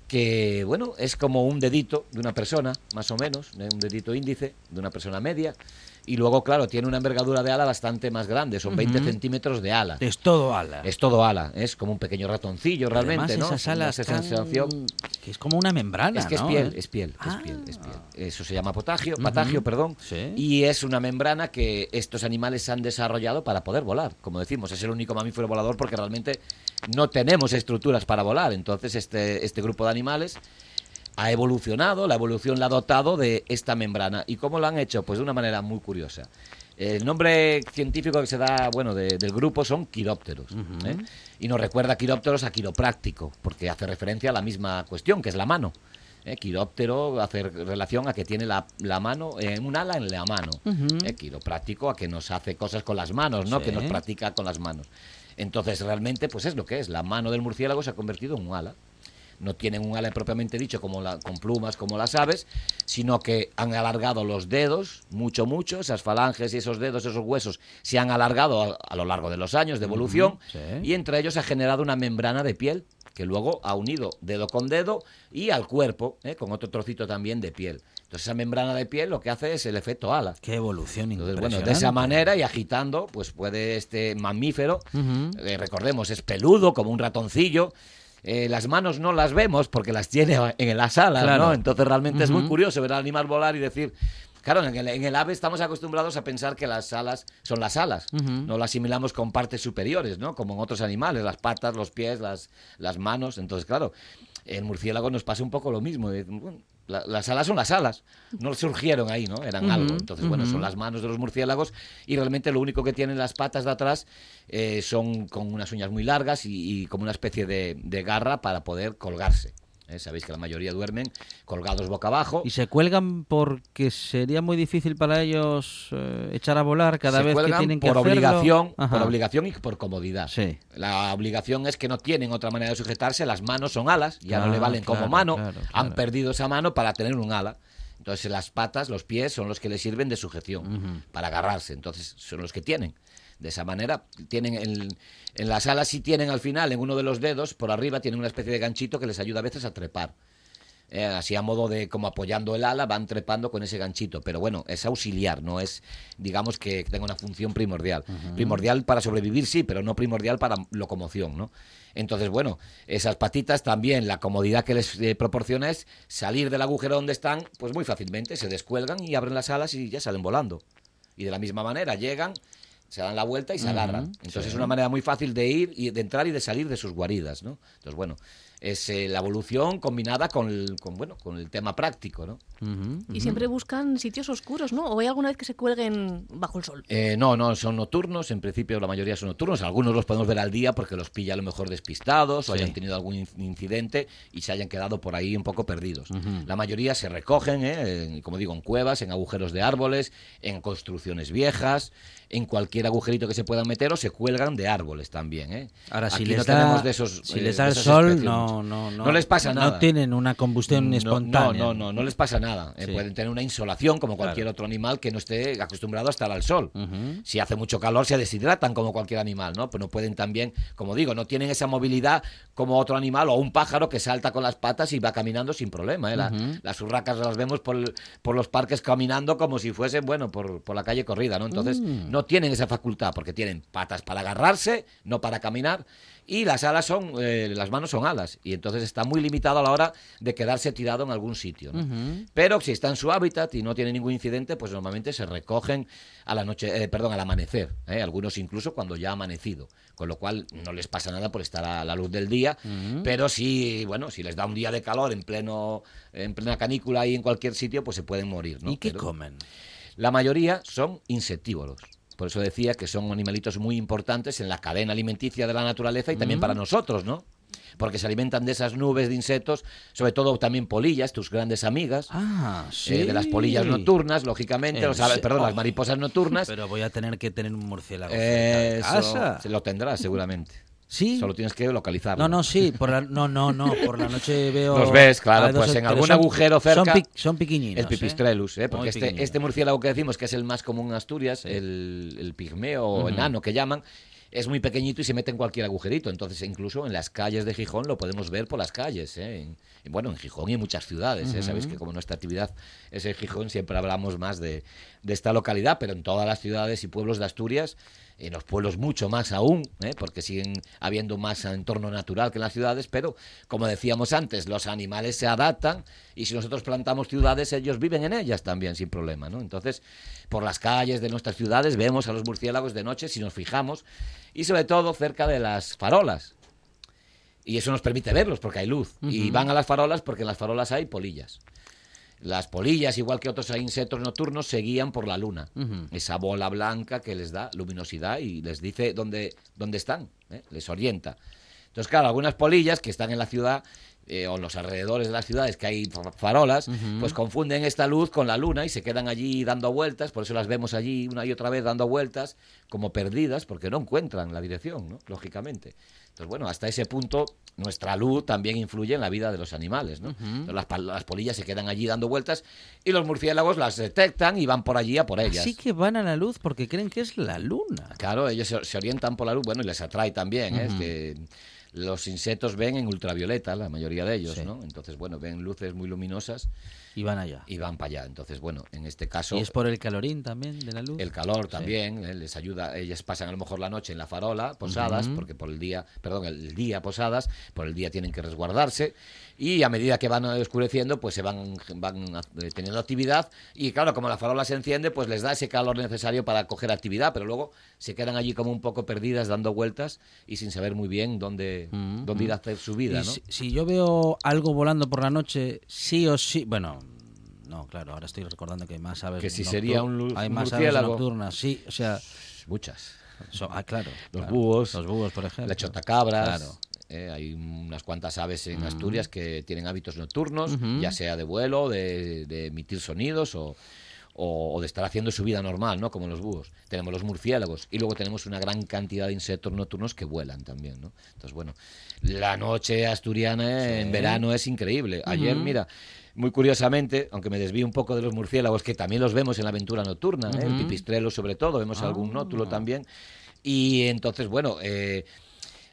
que, bueno, es como un dedito de una persona, más o menos, un dedito índice de una persona media, y luego, claro, tiene una envergadura de ala bastante más grande, son 20 Ujú. centímetros de ala. Es todo ala. Es todo ala, es como un pequeño ratoncillo realmente, Además, ¿no? esas alas Esa tan- sensación. que es como una membrana, Es que es ¿no? piel, ¿Eh? es piel, es Ah. piel, es piel. Eso se llama potagio, patagio, perdón. Sí. Y es una membrana que estos animales han desarrollado para poder volar. Como decimos, es el único mamífero volador porque realmente no tenemos estructuras para volar. Entonces este, este grupo de animales ha evolucionado, la evolución la ha dotado de esta membrana. ¿Y cómo lo han hecho? Pues de una manera muy curiosa. El nombre científico que se da, bueno, de- del grupo son quirópteros. ¿eh? Y nos recuerda a quirópteros a quiropráctico, porque hace referencia a la misma cuestión, que es la mano. ¿eh? Quiróptero hace relación a que tiene la, la mano, en un ala en la mano. ¿eh? Quiropráctico a que nos hace cosas con las manos, ¿no? Sí. Que nos practica con las manos. Entonces, realmente, pues es lo que es. La mano del murciélago se ha convertido en un ala no tienen un ala propiamente dicho como la, con plumas como las aves, sino que han alargado los dedos, mucho, mucho, esas falanges y esos dedos, esos huesos se han alargado a, a lo largo de los años de evolución sí. y entre ellos ha generado una membrana de piel que luego ha unido dedo con dedo y al cuerpo, ¿eh? con otro trocito también de piel. Entonces esa membrana de piel lo que hace es el efecto ala. Qué evolución Entonces, bueno, de esa manera y agitando, pues puede este mamífero, eh, recordemos, es peludo, como un ratoncillo. Eh, las manos no las vemos porque las tiene en las alas, Claro. ¿no? Entonces realmente es muy curioso ver al animal volar y decir... Claro, en el, en el ave estamos acostumbrados a pensar que las alas son las alas. No las asimilamos con partes superiores, ¿no? Como en otros animales, las patas, los pies, las, las manos. Entonces, claro, en murciélago nos pasa un poco lo mismo. Bueno, la- las alas son las alas. No surgieron ahí, ¿no? Eran algo. Entonces, bueno, son las manos de los murciélagos y realmente lo único que tienen las patas de atrás eh, son con unas uñas muy largas y, y como una especie de, de garra para poder colgarse. ¿Eh? Sabéis que la mayoría duermen colgados boca abajo. Y se cuelgan porque sería muy difícil para ellos eh, echar a volar cada se vez que tienen que por hacerlo. obligación, Ajá. por obligación y por comodidad. Sí. La obligación es que no tienen otra manera de sujetarse, las manos son alas, ya no Ah, le valen como mano, claro, han perdido esa mano para tener un ala. Entonces las patas, los pies son los que le sirven de sujeción para agarrarse. Entonces son los que tienen. De esa manera, tienen en, en las alas sí tienen al final, en uno de los dedos, por arriba, tienen una especie de ganchito que les ayuda a veces a trepar. Eh, así a modo de como apoyando el ala, van trepando con ese ganchito. Pero bueno, es auxiliar, no es, digamos, que tenga una función primordial. Primordial para sobrevivir, sí, pero no primordial para locomoción, ¿no? Entonces, bueno, esas patitas también, la comodidad que les eh, proporciona es salir del agujero donde están, pues muy fácilmente, se descuelgan y abren las alas y ya salen volando. Y de la misma manera llegan, se dan la vuelta y se agarran. Entonces es una manera muy fácil de ir y de entrar y de salir de sus guaridas, ¿no? Entonces, bueno, es eh, la evolución combinada con el, con, bueno, con el tema práctico, ¿no? Y siempre buscan sitios oscuros, ¿no? ¿O hay alguna vez que se cuelguen bajo el sol? Eh, no, no, son nocturnos, en principio la mayoría son nocturnos, algunos los podemos ver al día porque los pilla a lo mejor despistados o hayan tenido algún in- incidente y se hayan quedado por ahí un poco perdidos. La mayoría se recogen, ¿eh? en- como digo, en cuevas, en agujeros de árboles, en construcciones viejas, en cualquier agujerito que se puedan meter o se cuelgan de árboles también. ¿eh? Ahora, si les, no da, tenemos de esos, si eh, les de da el sol, no, no, no, No les pasa nada. No tienen una combustión No, espontánea. No, no, no, no les pasa nada. Eh, pueden tener una insolación como cualquier otro animal que no esté acostumbrado a estar al sol. Si hace mucho calor se deshidratan como cualquier animal, ¿no? Pero no pueden también, como digo, no tienen esa movilidad como otro animal o un pájaro que salta con las patas y va caminando sin problema. ¿eh? La- Las urracas las vemos por, por los parques caminando como si fuesen, bueno, por, por la calle corrida, ¿no? Entonces no tienen esa facultad porque tienen patas para agarrarse, no para caminar. Y las alas son, eh, las manos son alas. Y entonces está muy limitado a la hora de quedarse tirado en algún sitio. ¿no? Pero si está en su hábitat y no tiene ningún incidente, pues normalmente se recogen a la noche, eh, perdón, al amanecer. ¿eh? Algunos incluso cuando ya ha amanecido. Con lo cual no les pasa nada por estar a la luz del día. Pero si, bueno, si les da un día de calor en pleno, en plena canícula y en cualquier sitio, pues se pueden morir. ¿no? ¿Y qué Pero- comen? la mayoría son insectívoros. Por eso decía que son animalitos muy importantes en la cadena alimenticia de la naturaleza y también para nosotros, ¿no? Porque se alimentan de esas nubes de insectos, sobre todo también polillas, tus grandes amigas. Ah, sí. eh, de las polillas nocturnas, lógicamente, En perdón, oh. las mariposas nocturnas. Pero voy a tener que tener un murciélago casa. se lo tendrás seguramente. Sí. Solo tienes que localizarlo. No, no, sí, por la, no, no, no, por la noche veo... Los ves, claro, dos pues en algún Son- agujero cerca. Son, son piquiñinos, El pipistrellus, ¿eh? porque Muy este, este murciélago que decimos que es el más común en Asturias, el, el pigmeo o enano que llaman, es muy pequeñito y se mete en cualquier agujerito. Entonces, incluso en las calles de Gijón lo podemos ver por las calles. ¿eh? En- en- bueno, en Gijón y en muchas ciudades. ¿eh? Sabéis que como nuestra actividad es en Gijón, siempre hablamos más de, de esta localidad, pero en todas las ciudades y pueblos de Asturias, en los pueblos mucho más aún, ¿eh? porque siguen habiendo más entorno natural que en las ciudades, pero como decíamos antes, los animales se adaptan y si nosotros plantamos ciudades, ellos viven en ellas también sin problema, ¿no? Entonces, por las calles de nuestras ciudades vemos a los murciélagos de noche si nos fijamos y sobre todo cerca de las farolas. Y eso nos permite verlos porque hay luz. Y van a las farolas porque en las farolas hay polillas. Las polillas, igual que otros insectos nocturnos, se guían por la luna. Esa bola blanca que les da luminosidad y les dice dónde, dónde están, ¿eh? les orienta. Entonces, claro, algunas polillas que están en la ciudad eh, o en los alrededores de las ciudades que hay fa- farolas, pues confunden esta luz con la luna y se quedan allí dando vueltas, por eso las vemos allí una y otra vez dando vueltas, como perdidas, porque no encuentran la dirección, ¿no? Lógicamente. Entonces, bueno, hasta ese punto nuestra luz también influye en la vida de los animales, ¿no? Entonces, las, las polillas se quedan allí dando vueltas y los murciélagos las detectan y van por allí a por ellas. Así que van a la luz porque creen que es la luna. Claro, ellos se, se orientan por la luz, bueno, y les atrae también, ¿eh? es que los insectos ven en ultravioleta, la mayoría de ellos, Sí. ¿no? Entonces, bueno, ven luces muy luminosas Y van allá. y van para allá. Entonces, bueno, en este caso... Y es por el calorín también de la luz. El calor también, ¿eh? les ayuda, ellas pasan a lo mejor la noche en la farola, posadas, porque por el día, perdón, el día posadas, por el día tienen que resguardarse, y a medida que van oscureciendo, pues se van, van eh, teniendo actividad, y claro, como la farola se enciende, pues les da ese calor necesario para coger actividad, pero luego se quedan allí como un poco perdidas, dando vueltas, y sin saber muy bien dónde, Mm, dónde ir a hacer su vida, si, si yo veo algo volando por la noche, sí o sí, bueno, no, claro, ahora estoy recordando que hay más aves Que si sería un hay más aves nocturnas, sí, o sea, Muchas. so- ah, claro, Los claro, búhos, los búhos, por ejemplo, Las chotacabras. Claro. Eh, hay unas cuantas aves en Asturias que tienen hábitos nocturnos, ya sea de vuelo, de, de emitir sonidos o, o, de estar haciendo su vida normal, ¿no? Como los búhos. Tenemos los murciélagos y luego tenemos una gran cantidad de insectos nocturnos que vuelan también, ¿no? Entonces, bueno, la noche asturiana en verano es increíble. Ayer, mira, muy curiosamente, aunque me desvío un poco de los murciélagos, que también los vemos en la aventura nocturna, ¿eh? el pipistrelo sobre todo, vemos algún nótulo ah. también. Y entonces, bueno, eh,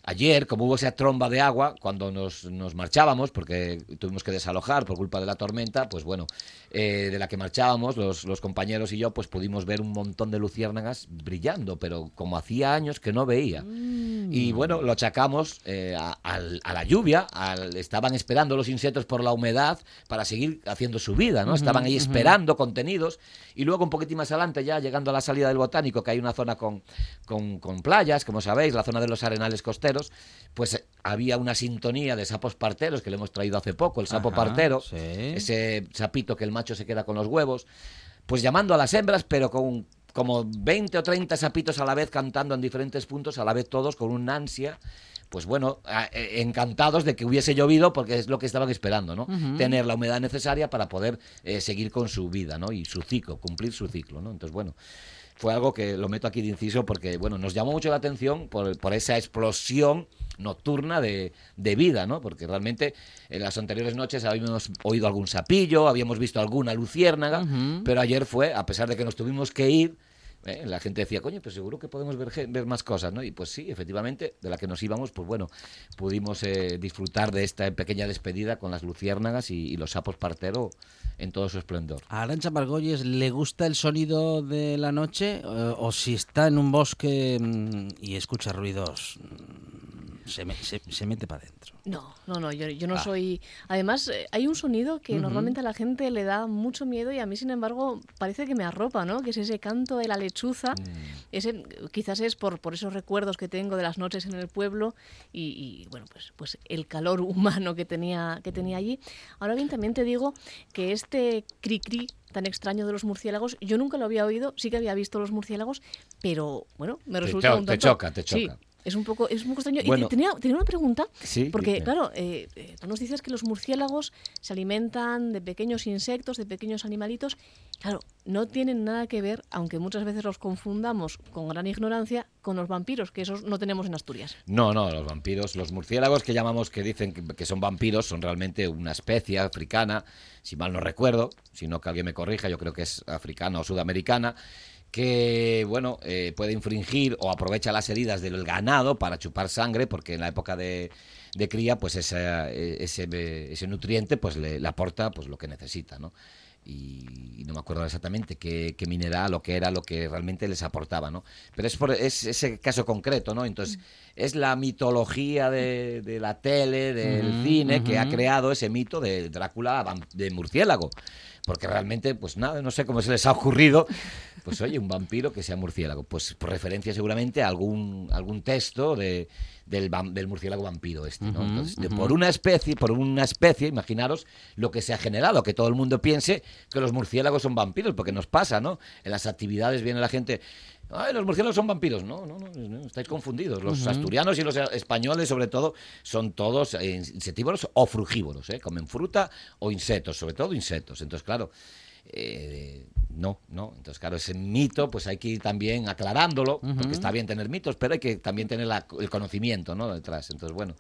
Ayer, como hubo esa tromba de agua, cuando nos, nos, marchábamos, porque tuvimos que desalojar por culpa de la tormenta, pues bueno, eh, de la que marchábamos, los, los, compañeros y yo, pues pudimos ver un montón de luciérnagas brillando, pero como hacía años que no veía. Mm. Y bueno, lo achacamos eh, a, a, la lluvia, estaban esperando los insectos por la humedad para seguir haciendo su vida, ¿no? estaban ahí esperando contenidos, y luego un poquitín más adelante, ya llegando a la salida del botánico, que hay una zona con, con, con playas, como sabéis, la zona de los arenales costeros, pues eh, había una sintonía de sapos parteros que le hemos traído hace poco, el sapo partero, ese sapito que el macho se queda con los huevos, pues llamando a las hembras, pero con como 20 o 30 sapitos a la vez cantando en diferentes puntos, a la vez todos con una ansia pues bueno, eh, encantados de que hubiese llovido porque es lo que estaban esperando, ¿no? Tener la humedad necesaria para poder eh, seguir con su vida, ¿no? Y su ciclo, cumplir su ciclo, ¿no? Entonces, bueno, fue algo que lo meto aquí de inciso porque, bueno, nos llamó mucho la atención por, por esa explosión nocturna de, de, vida, ¿no? Porque realmente en las anteriores noches habíamos oído algún sapillo, habíamos visto alguna luciérnaga, pero ayer fue, a pesar de que nos tuvimos que ir, ¿eh? La gente decía, coño, pues seguro que podemos ver, ver más cosas, ¿no? Y pues sí, efectivamente, de la que nos íbamos, pues bueno, pudimos eh, disfrutar de esta pequeña despedida con las luciérnagas y, los sapos partero en todo su esplendor. ¿A Arancha Margolles le gusta el sonido de la noche eh, o si está en un bosque mm, y escucha ruidos se, se, mete para adentro. No, no, no, yo, yo no ah. soy... Además, eh, hay un sonido que normalmente a la gente le da mucho miedo y a mí, sin embargo, parece que me arropa, ¿no? Que es ese canto de la lechuza. Mm. Ese, quizás es por, por esos recuerdos que tengo de las noches en el pueblo y, bueno, pues, pues el calor humano que tenía, que tenía allí. Ahora bien, también te digo que este cri-cri tan extraño de los murciélagos. Yo nunca lo había oído, sí que había visto los murciélagos, pero bueno, me resulta un tanto... Te choca, te choca. Es un poco, es un poco extraño. y tenía, tenía, una pregunta, porque claro, eh, eh, tú nos dices que los murciélagos se alimentan de pequeños insectos, de pequeños animalitos. Claro, no tienen nada que ver, aunque muchas veces los confundamos con gran ignorancia, con los vampiros, que esos no tenemos en Asturias. No, no, los vampiros, los murciélagos que llamamos, que dicen que, son vampiros, son realmente una especie africana, si mal no recuerdo, si no que alguien me corrija, yo creo que es africana o sudamericana que bueno eh, puede infringir o aprovecha las heridas del ganado para chupar sangre porque en la época de, cría pues ese, ese, nutriente pues le, aporta pues lo que necesita no y, no me acuerdo exactamente qué, mineral o qué era lo que realmente les aportaba no pero es por es ese caso concreto no entonces es la mitología de, la tele del cine que ha creado ese mito de Drácula de murciélago porque realmente, pues nada, no sé cómo se les ha ocurrido, pues oye, un vampiro que sea murciélago, pues por referencia seguramente a algún, algún texto de, del, del murciélago vampiro este, ¿no? Entonces, por una especie, por una especie, imaginaros lo que se ha generado, que todo el mundo piense que los murciélagos son vampiros, porque nos pasa, ¿no? En las actividades viene la gente, Ay, los murciélagos son vampiros. No, no, no, estáis confundidos. Los asturianos y los españoles, sobre todo, son todos insectívoros o frugívoros. ¿eh? Comen fruta o insectos, sobre todo insectos. Entonces, claro, eh, no, no. Entonces, claro, ese mito, pues hay que ir también aclarándolo, porque está bien tener mitos, pero hay que también tener el conocimiento ¿no? detrás. Entonces, bueno,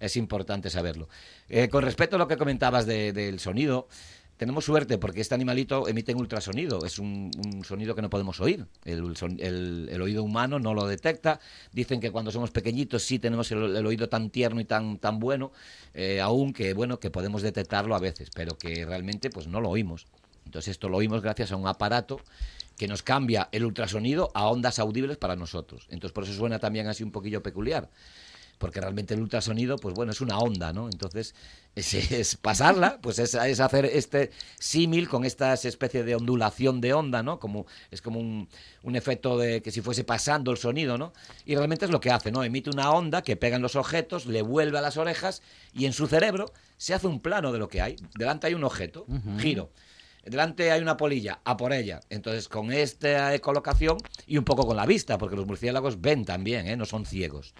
es importante saberlo. Eh, con respecto a lo que comentabas del sonido, tenemos suerte porque este animalito emite un ultrasonido, es un, sonido que no podemos oír. El, oído humano no lo detecta. Dicen que cuando somos pequeñitos sí tenemos el, oído tan tierno y tan, tan bueno, eh, aún que bueno, que podemos detectarlo a veces, pero que realmente pues no lo oímos. Entonces esto lo oímos gracias a un aparato que nos cambia el ultrasonido a ondas audibles para nosotros. Entonces por eso suena también así un poquillo peculiar porque realmente el ultrasonido, pues bueno, es una onda, ¿no? Entonces, es, pasarla, pues es, hacer este símil con esta especie de ondulación de onda, ¿no? Como, es como un, un, efecto de que si fuese pasando el sonido, ¿no? Y realmente es lo que hace, ¿no? Emite una onda que pega en los objetos, le vuelve a las orejas y en su cerebro se hace un plano de lo que hay. Delante hay un objeto, giro. Delante hay una polilla, a por ella. Entonces, con esta colocación y un poco con la vista, porque los murciélagos ven también, ¿eh? no son ciegos.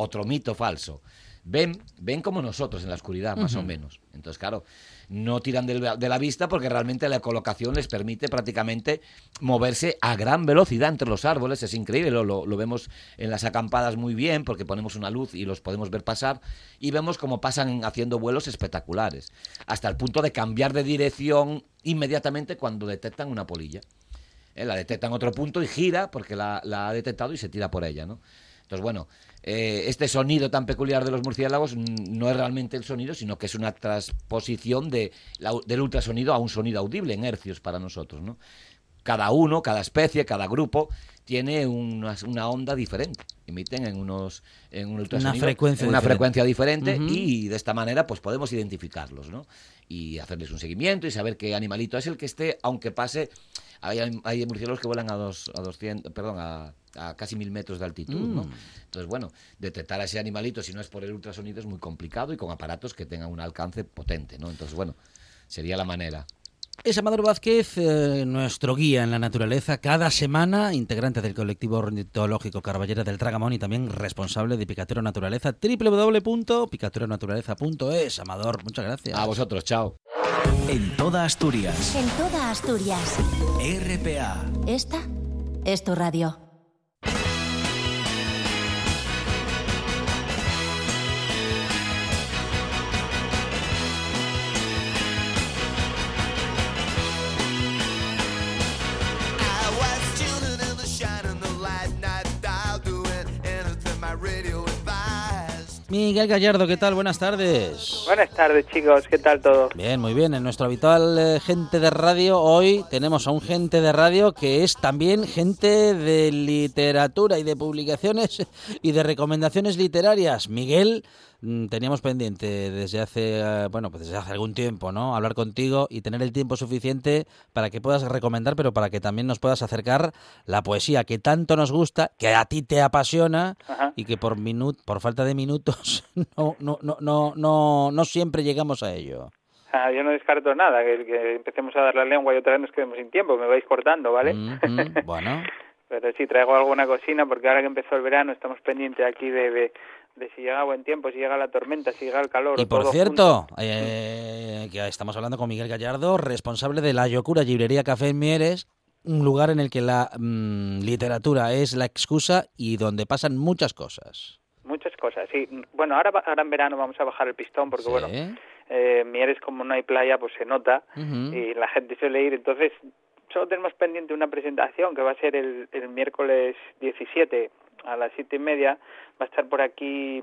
Otro mito falso. ven, ven como nosotros en la oscuridad, más o menos. Entonces, claro, no tiran de la vista porque realmente la colocación les permite prácticamente moverse a gran velocidad entre los árboles. Es increíble, lo, lo, vemos en las acampadas muy bien porque ponemos una luz y los podemos ver pasar y vemos cómo pasan haciendo vuelos espectaculares, hasta el punto de cambiar de dirección inmediatamente cuando detectan una polilla. Eh, la detecta en otro punto y gira porque la, la ha detectado y se tira por ella, ¿no? Entonces, bueno, eh, este sonido tan peculiar de los murciélagos no es realmente el sonido, sino que es una transposición de del ultrasonido a un sonido audible en hercios para nosotros. ¿no? Cada uno, cada especie, cada grupo tiene una, una onda diferente. Emiten en unos en un ultrasonido, una frecuencia una diferente, frecuencia diferente y de esta manera pues podemos identificarlos, ¿no? Y hacerles un seguimiento y saber qué animalito es el que esté, aunque pase hay, hay murciélagos que vuelan a, dos, a 200, perdón, a, casi mil metros de altitud, ¿no? Mm. Entonces, bueno, detectar a ese animalito, si no es por el ultrasonido, es muy complicado y con aparatos que tengan un alcance potente, ¿no? Entonces, bueno, sería la manera. Es Amador Vázquez, eh, nuestro guía en la naturaleza, cada semana, integrante del colectivo ornitológico Carballera del Tragamón y también responsable de Picatero Naturaleza, www.picateronaturaleza.es. Amador, muchas gracias. A vosotros, chao. En toda Asturias. En toda Asturias. RPA. Esta es tu radio. Miguel Gallardo, ¿qué tal? Buenas tardes. Buenas tardes, chicos. ¿Qué tal todo? Bien, muy bien. En nuestro habitual eh, gente de radio, hoy tenemos a un gente de radio que es también gente de literatura y de publicaciones y de recomendaciones literarias. Miguel teníamos pendiente desde hace eh, bueno pues desde hace algún tiempo no hablar contigo y tener el tiempo suficiente para que puedas recomendar pero para que también nos puedas acercar la poesía que tanto nos gusta que a ti te apasiona y que por minut por falta de minutos no no no no no, no siempre llegamos a ello. Ah, yo no descarto nada que, que, empecemos a dar la lengua y otra vez nos quedemos sin tiempo me vais cortando vale bueno. Pero sí traigo alguna cocina porque ahora que empezó el verano estamos pendientes aquí de de si llega buen tiempo, si llega la tormenta, si llega el calor. Y por cierto, eh, que estamos hablando con Miguel Gallardo, responsable de la Yocura Librería Café en Mieres, un lugar en el que la mm, literatura es la excusa y donde pasan muchas cosas. Muchas cosas, sí. Bueno, ahora, ahora en verano vamos a bajar el pistón porque, bueno, eh, Mieres como no hay playa, pues se nota y la gente suele ir. Entonces, solo tenemos pendiente una presentación que va a ser el, el miércoles 17 a las siete y media. Va a estar por aquí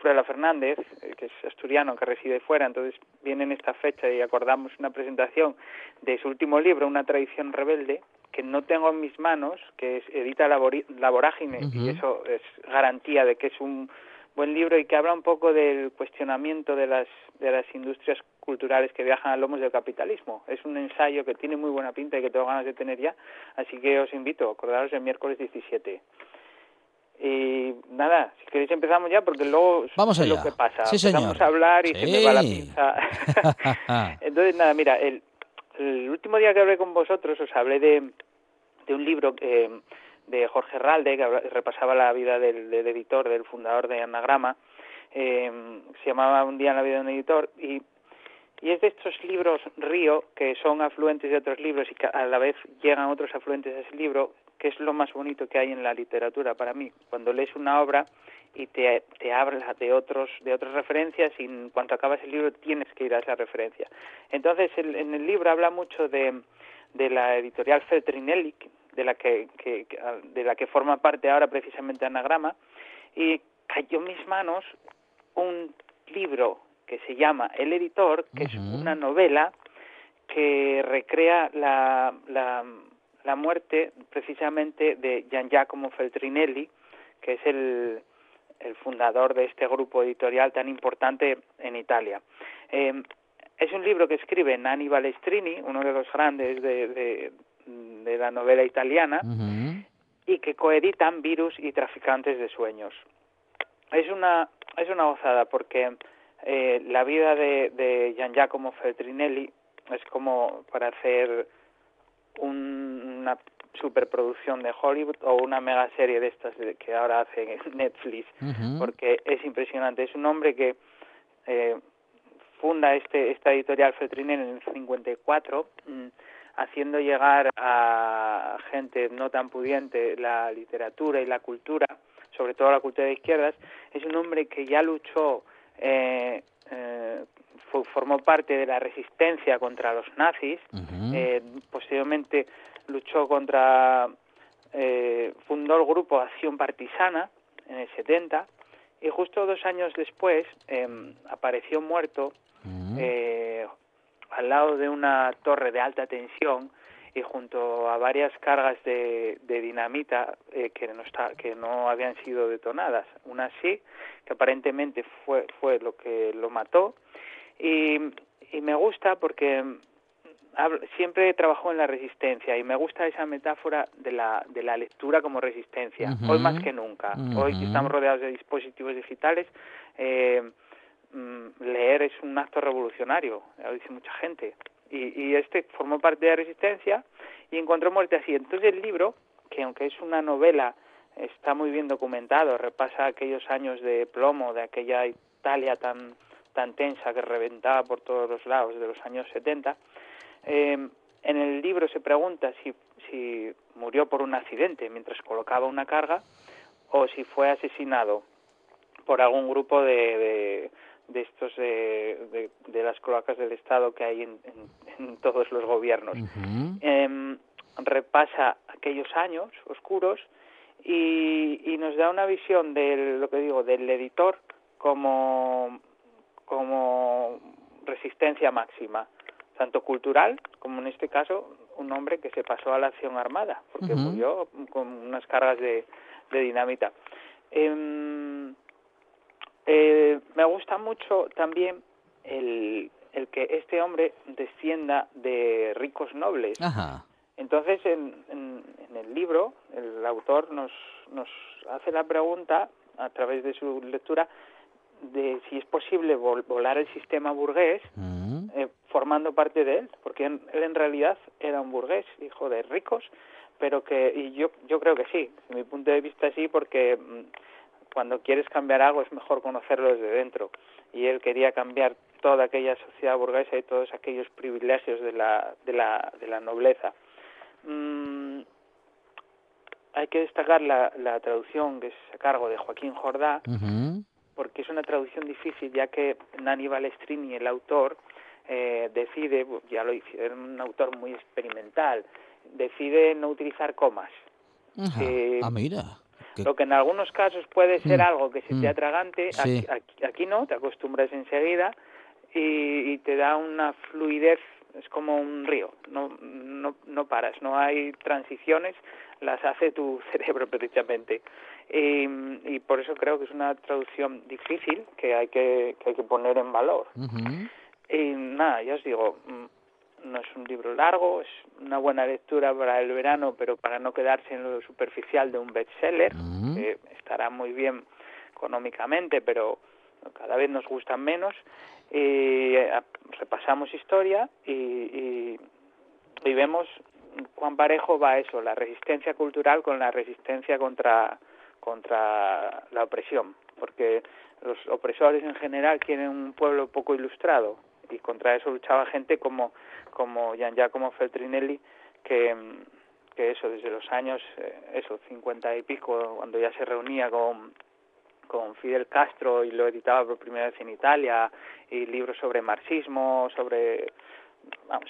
Fruela Fernández, eh, que es asturiano, que reside fuera, entonces viene en esta fecha y acordamos una presentación de su último libro, Una tradición rebelde, que no tengo en mis manos, que es Edita la, Vorágine, y eso es garantía de que es un buen libro y que habla un poco del cuestionamiento de las, de las industrias culturales que viajan a lomos del capitalismo. Es un ensayo que tiene muy buena pinta y que tengo ganas de tener ya, así que os invito, acordaros el miércoles 17. Y nada, si queréis empezamos ya porque luego Vamos es lo que pasa. Empezamos a hablar y se me va la pinza. Entonces, nada, mira, el, el, último día que hablé con vosotros os hablé de, de un libro eh, de Jorge Ralde que repasaba la vida del, del editor, del fundador de Anagrama. Eh, se llamaba Un día en la vida de un editor y y es de estos libros río que son afluentes de otros libros y que a la vez llegan otros afluentes a ese libro que es lo más bonito que hay en la literatura para mí. Cuando lees una obra y te, te habla de otros de otras referencias y en cuanto acabas el libro tienes que ir a esa referencia. Entonces en el libro habla mucho de, la editorial Feltrinelli, de la que, que, de la que forma parte ahora precisamente Anagrama, y cayó en mis manos un libro que se llama El editor, que es una novela que recrea la, la la muerte precisamente de Gian Giacomo Feltrinelli, que es el, el fundador de este grupo editorial tan importante en Italia. Eh, es un libro que escribe Nanni Balestrini, uno de los grandes de, de, de la novela italiana, y que coeditan Virus y Traficantes de Sueños. Es una, es una gozada porque eh, la vida de, de Gian Giacomo Feltrinelli es como para hacer una superproducción de Hollywood o una mega serie de estas que ahora hace Netflix, porque es impresionante. Es un hombre que eh, funda este esta editorial Feltrinel en el 54, mm, haciendo llegar a gente no tan pudiente la literatura y la cultura, sobre todo la cultura de izquierdas. Es un hombre que ya luchó eh, eh, formó parte de la resistencia contra los nazis, eh, posteriormente luchó contra, eh, fundó el grupo Acción Partisana en el 70 y justo dos años después em, apareció muerto eh, al lado de una torre de alta tensión y junto a varias cargas de, dinamita que no está, que no habían sido detonadas una sí que aparentemente fue fue lo que lo mató y, y me gusta porque siempre trabajo en la resistencia y me gusta esa metáfora de la, de la lectura como resistencia, hoy más que nunca. Hoy que estamos rodeados de dispositivos digitales, eh, mm, leer es un acto revolucionario, lo dice mucha gente. Y, y este formó parte de la resistencia y encontró muerte así. Entonces el libro, que aunque es una novela, está muy bien documentado, repasa aquellos años de plomo, de aquella Italia tan tan tensa que reventaba por todos los lados de los años 70. Eh, en el libro se pregunta si, si murió por un accidente mientras colocaba una carga o si fue asesinado por algún grupo de, de, estos de, de, las cloacas del Estado que hay en, en, todos los gobiernos. Em, repasa aquellos años oscuros y, y nos da una visión de lo que digo del editor como como resistencia máxima, tanto cultural como en este caso un hombre que se pasó a la acción armada, porque murió con unas cargas de, dinamita. Em, eh, me gusta mucho también el, el que este hombre descienda de ricos nobles. Entonces, en, en, en, el libro, el autor nos, nos hace la pregunta, a través de su lectura, de si es posible volar el sistema burgués mm. eh, formando parte de él, porque él en realidad era un burgués, hijo de ricos, pero que, y yo, yo creo que sí, desde mi punto de vista sí, porque mm, cuando quieres cambiar algo es mejor conocerlo desde dentro, y él quería cambiar toda aquella sociedad burguesa y todos aquellos privilegios de la, de la, de la nobleza. Mm, hay que destacar la, la traducción que es a cargo de Joaquín Jordá, porque es una traducción difícil, ya que Nani Balestrini, el autor, eh, decide, ya lo hice, es un autor muy experimental, decide no utilizar comas. Eh, ah, mira. Lo que en algunos casos puede ser mm. algo que se te mm. atragante, aquí, no, te acostumbras enseguida y, y te da una fluidez es como un río, no, no, no paras, no hay transiciones, las hace tu cerebro precisamente. Y, y, por eso creo que es una traducción difícil que hay que, que hay que poner en valor. Y nada, ya os digo, mm, no es un libro largo, es una buena lectura para el verano, pero para no quedarse en lo superficial de un bestseller, que estará muy bien económicamente, pero cada vez nos gustan menos. Y eh, repasamos historia y, y, y vemos cuán parejo va eso, la resistencia cultural con la resistencia contra contra la opresión, porque los opresores en general quieren un pueblo poco ilustrado y contra eso luchaba gente como como Gian Giacomo Feltrinelli que que eso desde los años eh, eso cincuenta y pico cuando ya se reunía con con Fidel Castro y lo editaba por primera vez en Italia y libros sobre marxismo sobre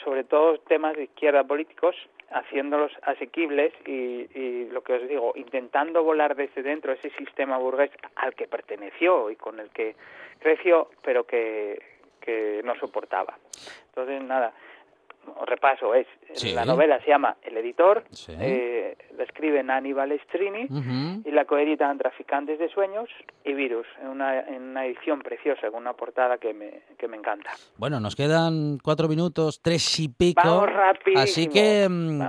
sobre todo temas de izquierda políticos haciéndolos asequibles y, y, lo que os digo, intentando volar desde dentro ese sistema burgués al que perteneció y con el que creció, pero que, que no soportaba. Entonces, nada, repaso, es la novela se llama El editor, eh, la escriben Aníbal Strini y la coeditan Traficantes de Sueños y Virus, en una, en una edición preciosa, con una portada que me, que me encanta. Bueno, nos quedan cuatro minutos, tres y pico. Vamos rapidísimo. Así que, mm,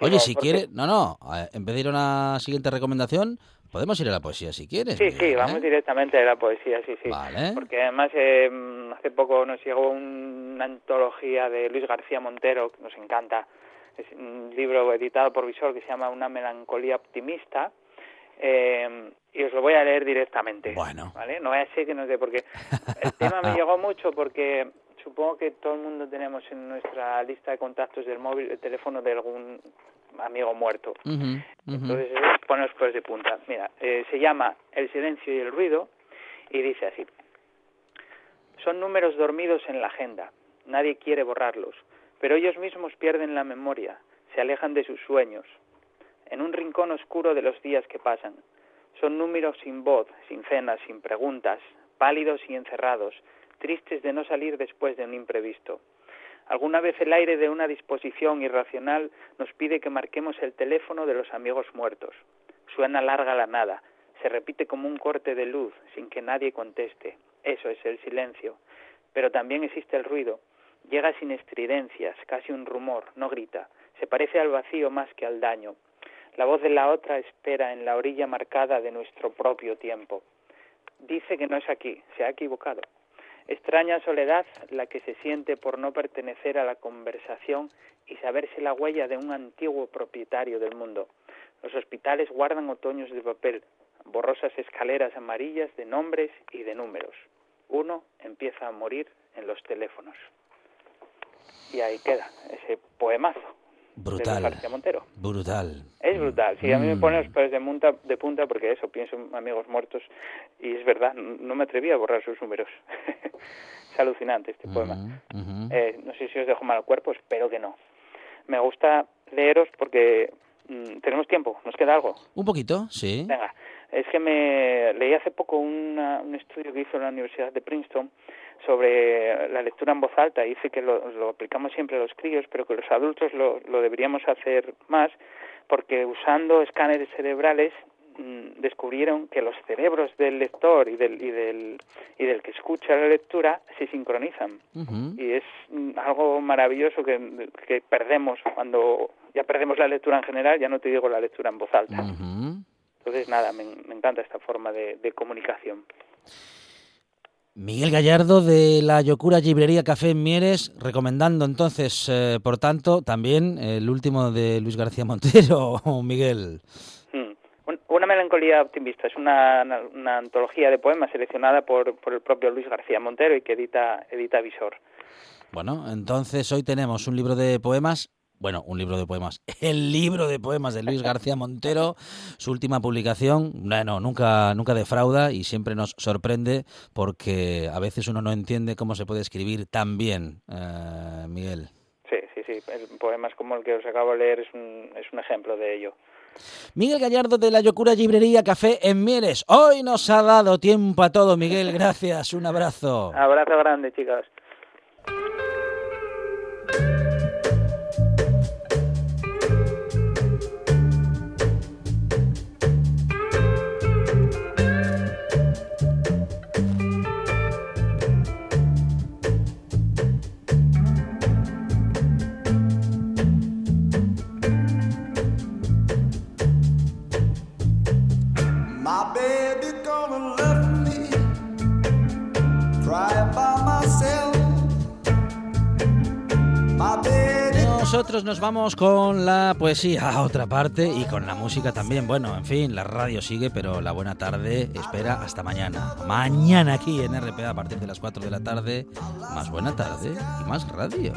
oye, si quiere, no, no, en vez de ir a una siguiente recomendación, Podemos ir a la poesía si quieres. Sí, sí, vamos directamente a la poesía, sí, sí. Vale. Porque además eh, hace poco nos llegó una antología de Luis García Montero, que nos encanta, es un libro editado por Visor que se llama Una melancolía optimista. Eh, y os lo voy a leer directamente. Bueno. ¿vale? No voy a ser que no sé, porque el tema me llegó mucho porque supongo que todo el mundo tenemos en nuestra lista de contactos del móvil el teléfono de algún amigo muerto. Entonces, poneros pues de punta. Mira, eh, se llama El silencio y el ruido y dice así. Son números dormidos en la agenda. Nadie quiere borrarlos, pero ellos mismos pierden la memoria, se alejan de sus sueños. En un rincón oscuro de los días que pasan. Son números sin voz, sin cenas, sin preguntas, pálidos y encerrados, tristes de no salir después de un imprevisto. Alguna vez el aire de una disposición irracional nos pide que marquemos el teléfono de los amigos muertos. Suena larga la nada, se repite como un corte de luz sin que nadie conteste. Eso es el silencio. Pero también existe el ruido. Llega sin estridencias, casi un rumor, no grita. Se parece al vacío más que al daño. La voz de la otra espera en la orilla marcada de nuestro propio tiempo. Dice que no es aquí, se ha equivocado. Extraña soledad la que se siente por no pertenecer a la conversación y saberse la huella de un antiguo propietario del mundo. Los hospitales guardan otoños de papel, borrosas escaleras amarillas de nombres y de números. Uno empieza a morir en los teléfonos. Y ahí queda ese poemazo. Brutal. De Montero. Brutal. Es brutal. Sí, a mí me mm. pone los pelos de, punta, de punta porque eso, pienso en amigos muertos y es verdad, no me atreví a borrar sus números. es alucinante este poema. Eh, no sé si os dejo mal cuerpo, espero que no. Me gusta leeros porque mm, tenemos tiempo, ¿nos queda algo? Un poquito, sí. Venga, es que me leí hace poco un estudio que hizo la Universidad de Princeton sobre la lectura en voz alta. Dice que lo, aplicamos siempre a los críos, pero que los adultos lo, deberíamos hacer más porque usando escáneres cerebrales mm, descubrieron que los cerebros del lector y del, y del, y del que escucha la lectura se sincronizan. Y es mm, algo maravilloso que, que, perdemos cuando ya perdemos la lectura en general, ya no te digo la lectura en voz alta. Entonces, nada, me, encanta esta forma de, comunicación. Miguel Gallardo de la Yocura Librería Café en Mieres, recomendando entonces, eh, por tanto, también el último de Luis García Montero, Miguel. Hmm. Una melancolía optimista es una, antología de poemas seleccionada por, por, el propio Luis García Montero y que edita, edita Visor. Bueno, entonces hoy tenemos un libro de poemas bueno, un libro de poemas, el libro de poemas de Luis García Montero, su última publicación, bueno, nunca, nunca defrauda y siempre nos sorprende porque a veces uno no entiende cómo se puede escribir tan bien, eh, Miguel. Sí, sí, sí, poemas como el que os acabo de leer es un, es un ejemplo de ello. Miguel Gallardo de la Yocura Librería Café en Mieres. Hoy nos ha dado tiempo a todo, Miguel. Gracias. Un abrazo. Abrazo grande, chicas. Nosotros nos vamos con la poesía a otra parte y con la música también. Bueno, en fin, la radio sigue, pero la buena tarde espera hasta mañana. Mañana aquí en RPA a partir de las 4 de la tarde. Más buena tarde y más radio.